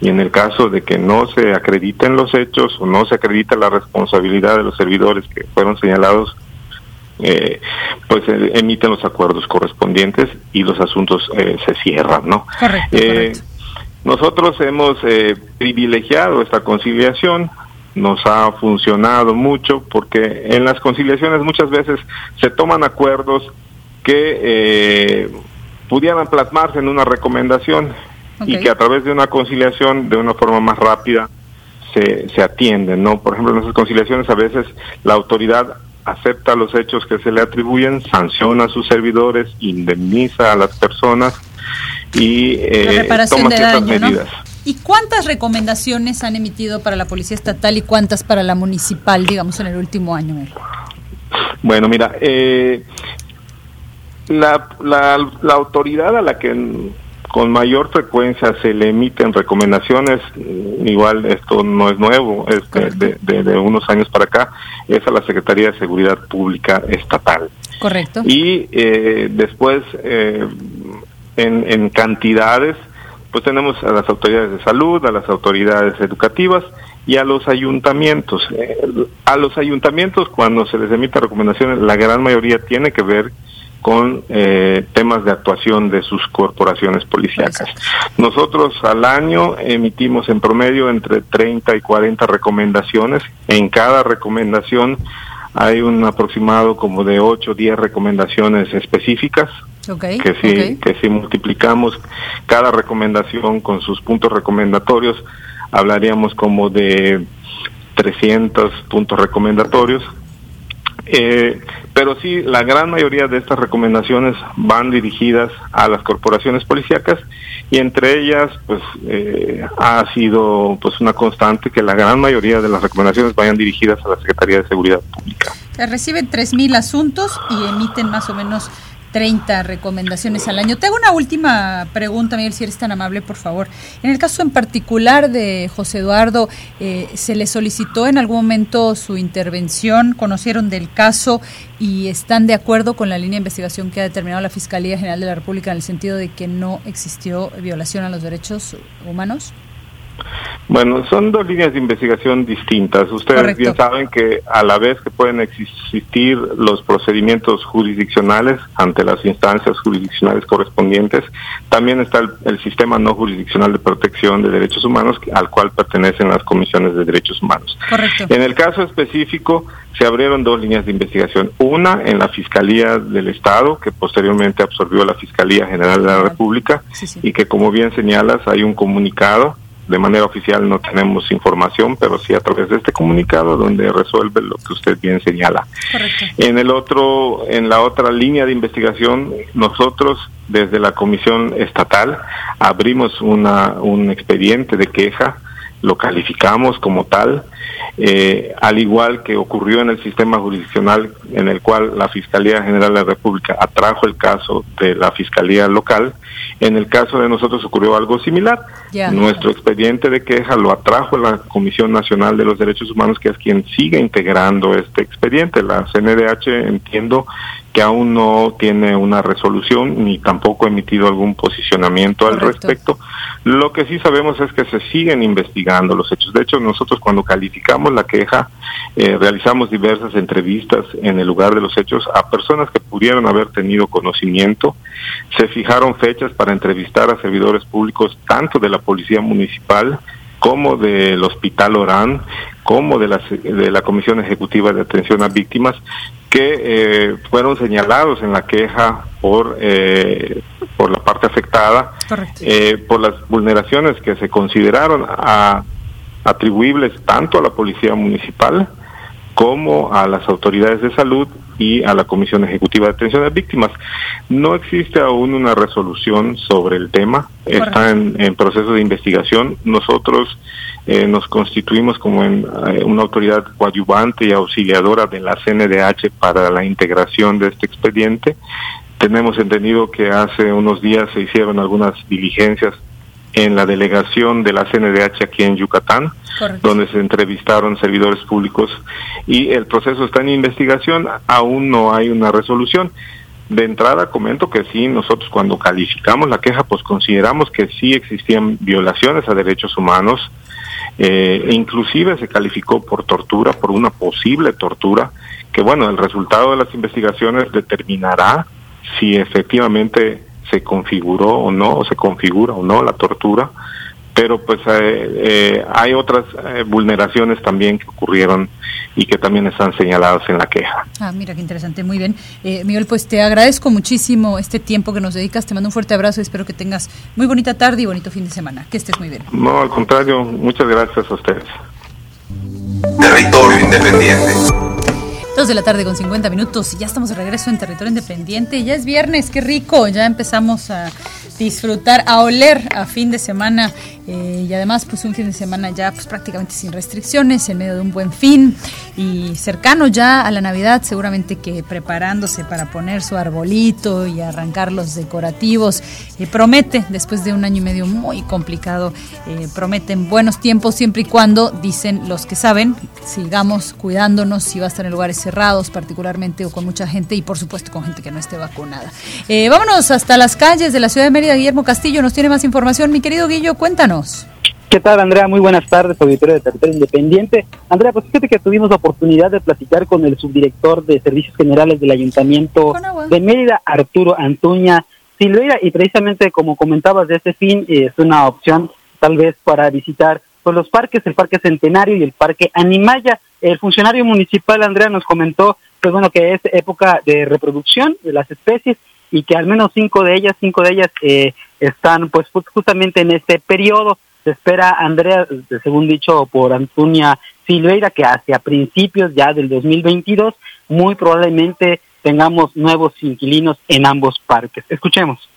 Y en el caso de que no se acrediten los hechos o no se acredita la responsabilidad de los servidores que fueron señalados eh, pues eh, emiten los acuerdos correspondientes y los asuntos eh, se cierran, ¿no? Correcto, Nosotros hemos privilegiado esta conciliación, nos ha funcionado mucho porque en las conciliaciones muchas veces se toman acuerdos que pudieran plasmarse en una recomendación y que a través de una conciliación de una forma más rápida se, se atienden, ¿no? Por ejemplo, en esas conciliaciones a veces la autoridad acepta los hechos que se le atribuyen, sanciona a sus servidores, indemniza a las personas y eh, toma ciertas medidas. ¿Y cuántas recomendaciones han emitido para la Policía Estatal y cuántas para la Municipal, digamos, en el último año? Bueno, mira, eh, la, la, la autoridad a la que con mayor frecuencia se le emiten recomendaciones, mm, igual esto no es nuevo, es de, de, unos años para acá, es a la Secretaría de Seguridad Pública Estatal. Correcto. Y eh, después, eh, en, en cantidades, pues tenemos a las autoridades de salud, a las autoridades educativas y a los ayuntamientos. Eh, a los ayuntamientos, cuando se les emite recomendaciones, la gran mayoría tiene que ver con eh, temas de actuación de sus corporaciones policíacas. Nosotros al año emitimos en promedio entre 30 y 40 recomendaciones. En cada recomendación hay un aproximado como de 8 o 10 recomendaciones específicas. que si que si multiplicamos cada recomendación con sus puntos recomendatorios hablaríamos como de 300 puntos recomendatorios eh, pero sí, la gran mayoría de estas recomendaciones van dirigidas a las corporaciones policíacas y entre ellas, pues, eh, ha sido pues una constante que la gran mayoría de las recomendaciones vayan dirigidas a la Secretaría de Seguridad Pública. Reciben 3.000 asuntos y emiten más o menos 30 recomendaciones al año. Te hago una última pregunta, Miguel, si eres tan amable, por favor. En el caso en particular de José Eduardo, eh, ¿se le solicitó en algún momento su intervención? ¿Conocieron del caso y están de acuerdo con la línea de investigación que ha determinado la Fiscalía General de la República en el sentido de que no existió violación a los derechos humanos? Bueno, son dos líneas de investigación distintas. Ustedes bien saben que a la vez que pueden existir los procedimientos jurisdiccionales ante las instancias jurisdiccionales correspondientes, también está el, sistema no jurisdiccional de protección de derechos humanos al cual pertenecen las comisiones de derechos humanos. En el caso específico, se abrieron dos líneas de investigación. Una en la Fiscalía del Estado, que posteriormente absorbió la Fiscalía General de la República, y que como bien señalas, hay un comunicado de manera oficial no tenemos información, pero sí a través de este comunicado donde resuelve lo que usted bien señala. En el otro, en la otra línea de investigación, nosotros desde la Comisión Estatal abrimos una, un expediente de queja, lo calificamos como tal, eh, al igual que ocurrió en el sistema jurisdiccional en el cual la Fiscalía General de la República atrajo el caso de la Fiscalía local, en el caso de nosotros ocurrió algo similar. Nuestro expediente de queja lo atrajo la Comisión Nacional de los Derechos Humanos, que es quien sigue integrando este expediente. La CNDH entiendo que aún no tiene una resolución ni tampoco ha emitido algún posicionamiento al respecto. Lo que sí sabemos es que se siguen investigando los hechos. De hecho, nosotros cuando calificamos la queja, eh, realizamos diversas entrevistas en el lugar de los hechos a personas que pudieron haber tenido conocimiento. Se fijaron fechas para entrevistar a servidores públicos tanto de la Policía Municipal como del Hospital Orán, como de la, de la Comisión Ejecutiva de Atención a Víctimas, que eh, fueron señalados en la queja por, eh, por la parte afectada, eh, por las vulneraciones que se consideraron a, atribuibles tanto a la Policía Municipal como a las autoridades de salud y a la Comisión Ejecutiva de Atención a Víctimas. No existe aún una resolución sobre el tema, está en, proceso de investigación. Nosotros eh, nos constituimos como en, eh, una autoridad coadyuvante y auxiliadora de la CNDH para la integración de este expediente. Tenemos entendido que hace unos días se hicieron algunas diligencias en la delegación de la CNDH aquí en Yucatán, donde se entrevistaron servidores públicos y el proceso está en investigación, aún no hay una resolución. De entrada comento que sí, nosotros cuando calificamos la queja, pues consideramos que sí existían violaciones a derechos humanos, eh, e inclusive se calificó por tortura, por una posible tortura, que bueno, el resultado de las investigaciones determinará si efectivamente se configuró o no, o se configura o no la tortura, pero pues eh, eh, hay otras eh, vulneraciones también que ocurrieron y que también están señaladas en la queja. Ah, mira qué interesante, muy bien. Miguel, pues te agradezco muchísimo este tiempo que nos dedicas, te mando un fuerte abrazo y espero que tengas muy bonita tarde y bonito fin de semana, que estés muy bien. No, al contrario, muchas gracias a ustedes. Territorio Independiente. Dos de la tarde con 50 minutos y ya estamos de regreso en territorio independiente. Ya es viernes, qué rico. Ya empezamos a disfrutar, a oler a fin de semana eh, y además pues un fin de semana ya pues prácticamente sin restricciones, en medio de un buen fin y cercano ya a la Navidad, seguramente que preparándose para poner su arbolito y arrancar los decorativos. Eh, promete, después de un año y medio muy complicado, eh, prometen buenos tiempos siempre y cuando, dicen los que saben, sigamos cuidándonos si va a estar en lugares cerrados particularmente o con mucha gente y por supuesto con gente que no esté vacunada. Eh, vámonos hasta las calles de la ciudad de Mérida. Guillermo Castillo nos tiene más información. Mi querido Guillo, cuéntanos. ¿Qué tal, Andrea? Muy buenas tardes, auditorio de Territorio Independiente. Andrea, pues fíjate que tuvimos la oportunidad de platicar con el subdirector de Servicios Generales del Ayuntamiento de Mérida, Arturo Antuña Silveira, y precisamente como comentabas de este fin, es una opción tal vez para visitar pues, los parques, el Parque Centenario y el Parque Animaya. El funcionario municipal, Andrea, nos comentó pues bueno, que es época de reproducción de las especies y que al menos cinco de ellas, cinco de ellas eh, están pues justamente en este periodo. Se espera, Andrea, según dicho por Antonia Silveira, que hacia principios ya del 2022 muy probablemente tengamos nuevos inquilinos en ambos parques. Escuchemos.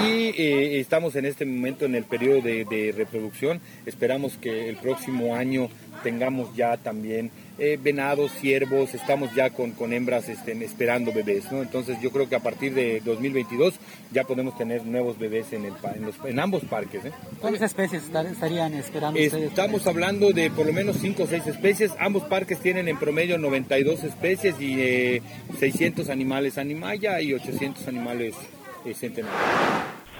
Y eh, estamos en este momento en el periodo de, reproducción. Esperamos que el próximo año tengamos ya también eh, venados, ciervos, estamos ya con, con hembras este, esperando bebés. ¿no? Entonces yo creo que a partir de 2022 ya podemos tener nuevos bebés en, el, en, los, en ambos parques. ¿eh? ¿Cuántas especies estarían esperando ustedes? Estamos hablando de por lo menos 5 o 6 especies. Ambos parques tienen en promedio 92 especies y eh, 600 animales animaya y 800 animales centenarios.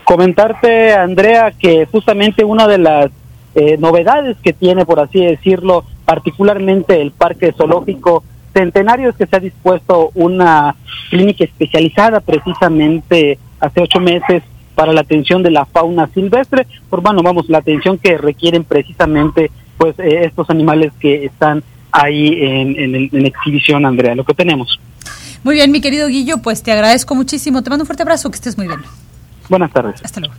Comentarte, Andrea, que justamente una de las eh, novedades que tiene, por así decirlo, particularmente el Parque Zoológico Centenario es que se ha dispuesto una clínica especializada precisamente hace ocho meses para la atención de la fauna silvestre, por bueno, vamos, la atención que requieren precisamente pues eh, estos animales que están ahí en, en, en exhibición, Andrea, lo que tenemos. Muy bien, mi querido Guillo, pues te agradezco muchísimo. Te mando un fuerte abrazo, que estés muy bien. Buenas tardes. Hasta luego.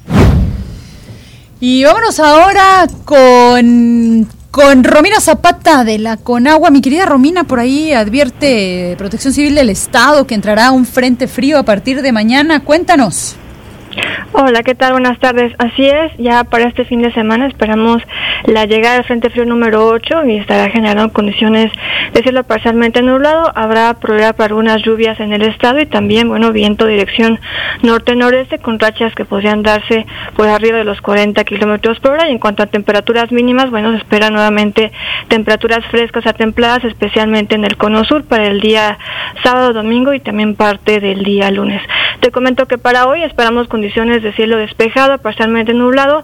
Y vámonos ahora con, con Romina Zapata de la Conagua. Mi querida Romina, por ahí advierte Protección Civil del Estado que entrará un frente frío a partir de mañana. Cuéntanos. Hola, ¿qué tal? Buenas tardes. Así es, ya para este fin de semana esperamos la llegada del Frente Frío número 8 y estará generando condiciones de cielo parcialmente nublado. Habrá probabilidad para algunas lluvias en el estado y también, bueno, viento dirección norte-noreste con rachas que podrían darse por arriba de los 40 kilómetros por hora. Y en cuanto a temperaturas mínimas, bueno, se espera nuevamente temperaturas frescas a templadas, especialmente en el cono sur para el día sábado, domingo y también parte del día lunes. Te comento que para hoy esperamos condiciones de cielo despejado, parcialmente nublado.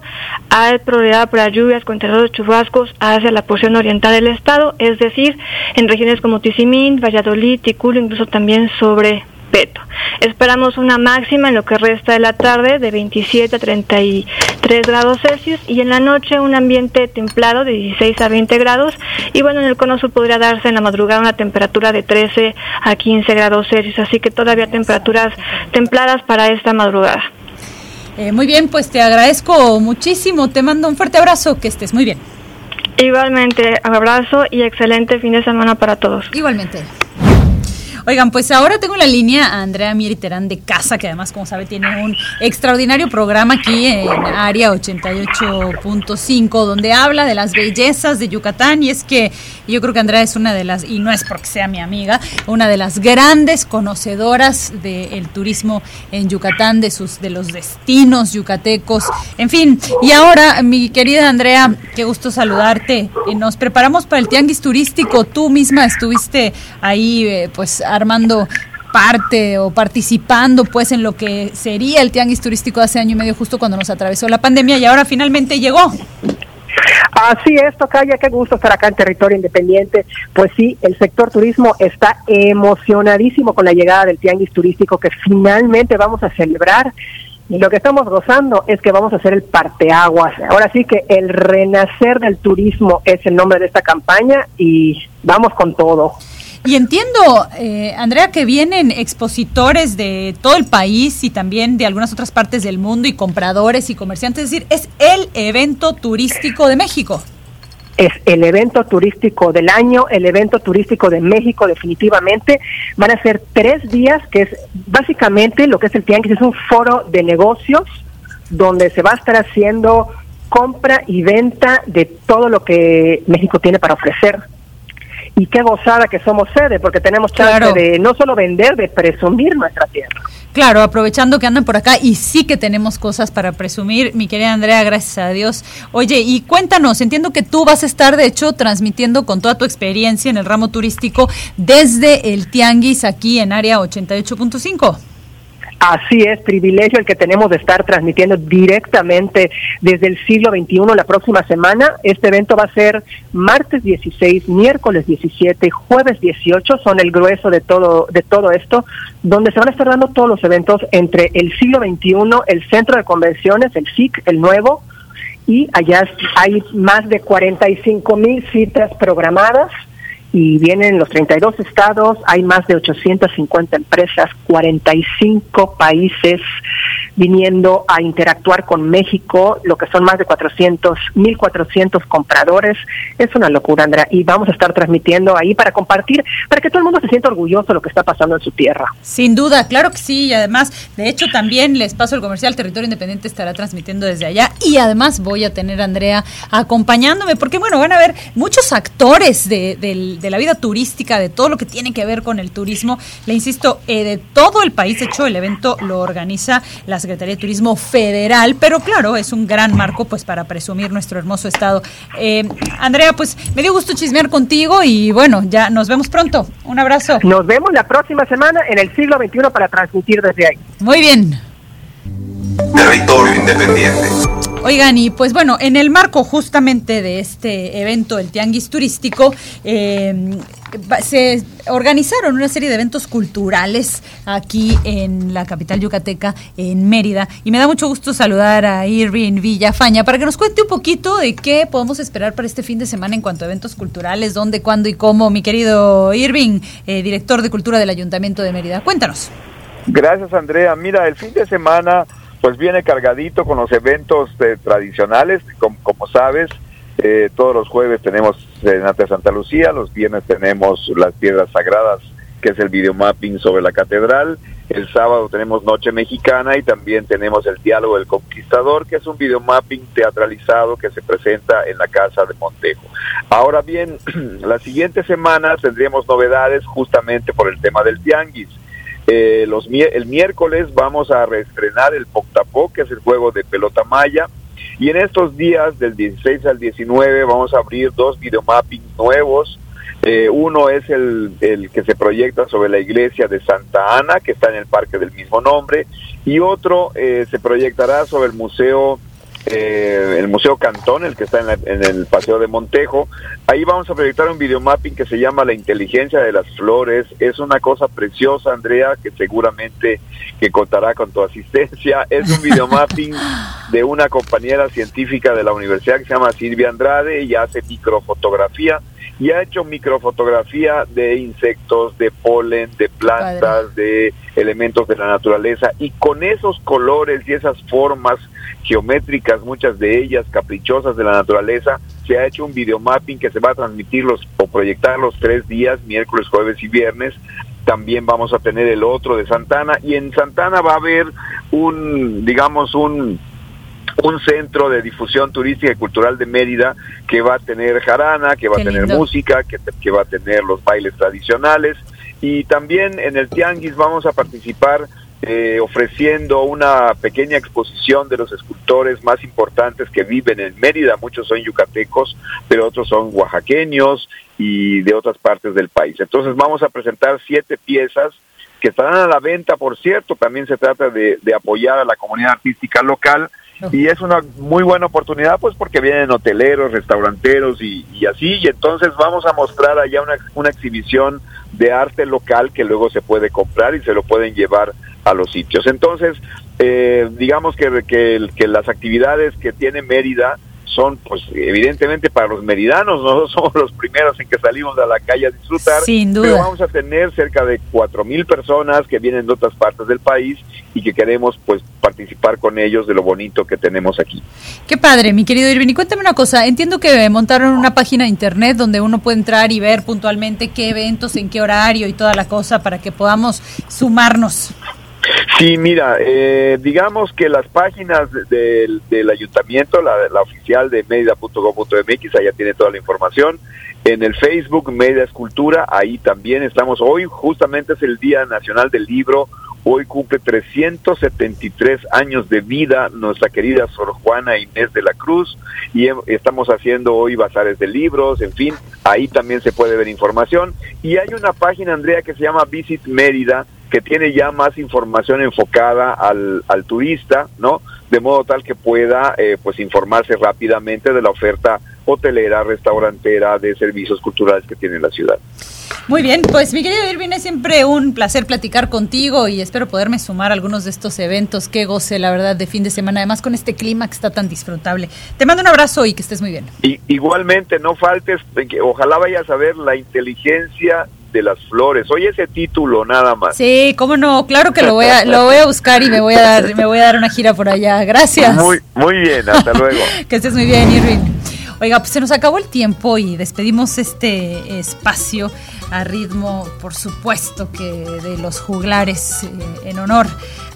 Hay probabilidad para lluvias con de chubascos hacia la porción oriental del estado, es decir, en regiones como Tizimín, Valladolid, Ticulo, incluso también sobre Peto. Esperamos una máxima en lo que resta de la tarde de 27 a 33 grados Celsius y en la noche un ambiente templado de 16 a 20 grados y bueno, en el cono sur podría darse en la madrugada una temperatura de 13 a 15 grados Celsius, así que todavía temperaturas templadas para esta madrugada. Eh, muy bien, pues te agradezco muchísimo, te mando un fuerte abrazo, que estés muy bien. Igualmente, abrazo y excelente fin de semana para todos. Igualmente. Oigan, pues ahora tengo en la línea a Andrea Mieriterán de Casa, que además, como sabe, tiene un extraordinario programa aquí en Área 88.5, donde habla de las bellezas de Yucatán. Y es que yo creo que Andrea es una de las, y no es porque sea mi amiga, una de las grandes conocedoras del turismo en Yucatán, de, sus, de los destinos yucatecos. En fin, y ahora, mi querida Andrea, qué gusto saludarte. Nos preparamos para el tianguis turístico. Tú misma estuviste ahí, eh, pues, armando parte o participando pues en lo que sería el tianguis turístico hace año y medio justo cuando nos atravesó la pandemia y ahora finalmente llegó. Así es, Tocaya, qué gusto estar acá en territorio independiente. Pues sí, el sector turismo está emocionadísimo con la llegada del tianguis turístico que finalmente vamos a celebrar. Y lo que estamos gozando es que vamos a hacer el parteaguas. Ahora sí que el renacer del turismo es el nombre de esta campaña y vamos con todo. Y entiendo, eh, Andrea, que vienen expositores de todo el país y también de algunas otras partes del mundo y compradores y comerciantes. Es decir, es el evento turístico de México. es el evento turístico del año, el evento turístico de México definitivamente. Van a ser tres días, que es básicamente lo que es el Tianguis, es un foro de negocios donde se va a estar haciendo compra y venta de todo lo que México tiene para ofrecer. Y qué gozada que somos sede, porque tenemos chance de no solo vender, de presumir nuestra tierra. Claro, aprovechando que andan por acá y sí que tenemos cosas para presumir, mi querida Andrea, gracias a Dios. Oye, y cuéntanos, entiendo que tú vas a estar, de hecho, transmitiendo con toda tu experiencia en el ramo turístico desde el Tianguis aquí en área 88.5. Así es, privilegio el que tenemos de estar transmitiendo directamente desde el siglo XXI la próxima semana. Este evento va a ser martes 16, miércoles 17 y jueves 18, son el grueso de todo, de todo esto, donde se van a estar dando todos los eventos entre el siglo XXI, el centro de convenciones, el SIC, el nuevo, y allá hay más de 45 mil citas programadas y vienen los 32 estados, hay más de 850 empresas, 45 países viniendo a interactuar con México, lo que son más de 400, 1400 compradores. Es una locura, Andrea, y vamos a estar transmitiendo ahí para compartir, para que todo el mundo se sienta orgulloso de lo que está pasando en su tierra. Sin duda, claro que sí, y además, de hecho, también les paso el comercial Territorio Independiente estará transmitiendo desde allá y además voy a tener a Andrea acompañándome, porque bueno, van a ver muchos actores de, la vida turística, de todo lo que tiene que ver con el turismo. Le insisto, eh, de todo el país, de hecho, el evento lo organiza la Secretaría de Turismo Federal, pero claro, es un gran marco pues para presumir nuestro hermoso estado. Eh, Andrea, pues me dio gusto chismear contigo y bueno, ya nos vemos pronto. Un abrazo. Nos vemos la próxima semana en el siglo XXI para transmitir desde ahí. Muy bien. Territorio Independiente. Oigan, y pues bueno, en el marco justamente de este evento, el Tianguis Turístico, eh, se organizaron una serie de eventos culturales aquí en la capital yucateca, en Mérida. Y me da mucho gusto saludar a Irving Villafaña para que nos cuente un poquito de qué podemos esperar para este fin de semana en cuanto a eventos culturales, dónde, cuándo y cómo. Mi querido Irving, eh, director de Cultura del Ayuntamiento de Mérida. Cuéntanos. Gracias, Andrea. Mira, el fin de semana pues viene cargadito con los eventos eh, tradicionales, como, sabes, eh, todos los jueves tenemos Serenata de Santa Lucía, los viernes tenemos las Piedras Sagradas, que es el videomapping sobre la catedral, el sábado tenemos Noche Mexicana y también tenemos el Diálogo del Conquistador, que es un videomapping teatralizado que se presenta en la Casa de Montejo. Ahora bien, *clears throat* la siguiente semana tendríamos novedades justamente por el tema del tianguis. Eh, los, el miércoles vamos a reestrenar el Poctapó, que es el juego de pelota maya. Y en estos días, del 16 al 19, vamos a abrir dos videomapping nuevos. Eh, uno es el, el, que se proyecta sobre la iglesia de Santa Ana, que está en el parque del mismo nombre, y otro eh, se proyectará sobre el Museo eh, el Museo Cantón, el que está en, el Paseo de Montejo. Ahí vamos a proyectar un videomapping que se llama La inteligencia de las flores. Es una cosa preciosa, Andrea, que seguramente que contará con tu asistencia. Es un videomapping *laughs* de una compañera científica de la universidad que se llama Silvia Andrade y hace microfotografía y ha hecho microfotografía de insectos, de polen, de plantas, de elementos de la naturaleza y con esos colores y esas formas geométricas, muchas de ellas caprichosas de la naturaleza, se ha hecho un videomapping que se va a transmitir los, o proyectar los tres días, miércoles, jueves y viernes. También vamos a tener el otro de Santana y en Santana va a haber un, digamos, un un centro de difusión turística y cultural de Mérida que va a tener jarana, que va a tener música, que, que va a tener los bailes tradicionales y también en el Tianguis vamos a participar eh, ofreciendo una pequeña exposición de los escultores más importantes que viven en Mérida. Muchos son yucatecos, pero otros son oaxaqueños y de otras partes del país. Entonces vamos a presentar siete piezas que estarán a la venta, por cierto. También se trata de, de apoyar a la comunidad artística local y es una muy buena oportunidad pues porque vienen hoteleros, restauranteros y, así y entonces vamos a mostrar allá una, una exhibición de arte local que luego se puede comprar y se lo pueden llevar a los sitios. Entonces, eh, digamos que, que, que las actividades que tiene Mérida son, pues evidentemente para los meridanos, nosotros *laughs* somos los primeros en que salimos a la calle a disfrutar. Sin duda. Pero vamos a tener cerca de cuatro mil personas que vienen de otras partes del país y que queremos pues participar con ellos de lo bonito que tenemos aquí. Qué padre, mi querido Irving. Y cuéntame una cosa, entiendo que montaron una página de internet donde uno puede entrar y ver puntualmente qué eventos, en qué horario y toda la cosa para que podamos sumarnos. Sí, mira, eh, digamos que las páginas del, del ayuntamiento, la, la oficial de medida.gov.mx, allá tiene toda la información. En el Facebook Media Escultura, ahí también estamos. Hoy justamente es el Día Nacional del Libro. Hoy cumple 373 años de vida nuestra querida Sor Juana Inés de la Cruz y estamos haciendo hoy bazares de libros, en fin, ahí también se puede ver información. Y hay una página, Andrea, que se llama Visit Mérida, que tiene ya más información enfocada al, al turista, ¿no? De modo tal que pueda, eh, pues, informarse rápidamente de la oferta hotelera, restaurantera, de servicios culturales que tiene la ciudad. Muy bien, pues mi querido Irving, es siempre un placer platicar contigo y espero poderme sumar a algunos de estos eventos. Qué goce, la verdad, de fin de semana, además con este clima que está tan disfrutable. Te mando un abrazo y que estés muy bien. Y, igualmente, no faltes, que ojalá vayas a ver la inteligencia de las flores. Oye ese título nada más. Sí, cómo no, claro que lo voy a, *laughs* lo voy a buscar y me voy a dar, me voy a dar una gira por allá. Gracias. Muy, muy bien, hasta luego. *laughs* que estés muy bien, Irving. Oiga, pues se nos acabó el tiempo y despedimos este espacio a ritmo, por supuesto, que de los juglares eh, en honor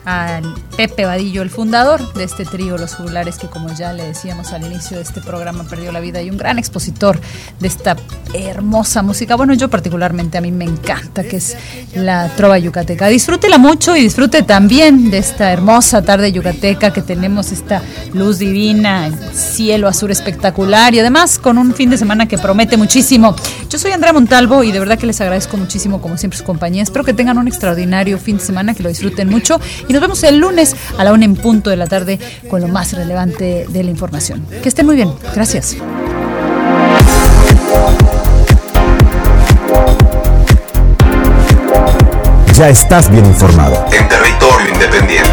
al Pepe Vadillo, el fundador de este trío Los Juglares, que como ya le decíamos al inicio de este programa, perdió la vida y un gran expositor de esta hermosa música. Bueno, yo particularmente a mí me encanta, que es la trova yucateca. Disfrútela mucho y disfrute también de esta hermosa tarde yucateca que tenemos esta luz divina, el cielo azul espectacular y además con un fin de semana que promete muchísimo. Yo soy Andrea Montalvo y de verdad que les agradezco muchísimo como siempre su compañía. Espero que tengan un extraordinario fin de semana, que lo disfruten mucho y nos vemos el lunes a la una en punto de la tarde con lo más relevante de la información. Que estén muy bien. Gracias. Ya estás bien informado. En territorio independiente.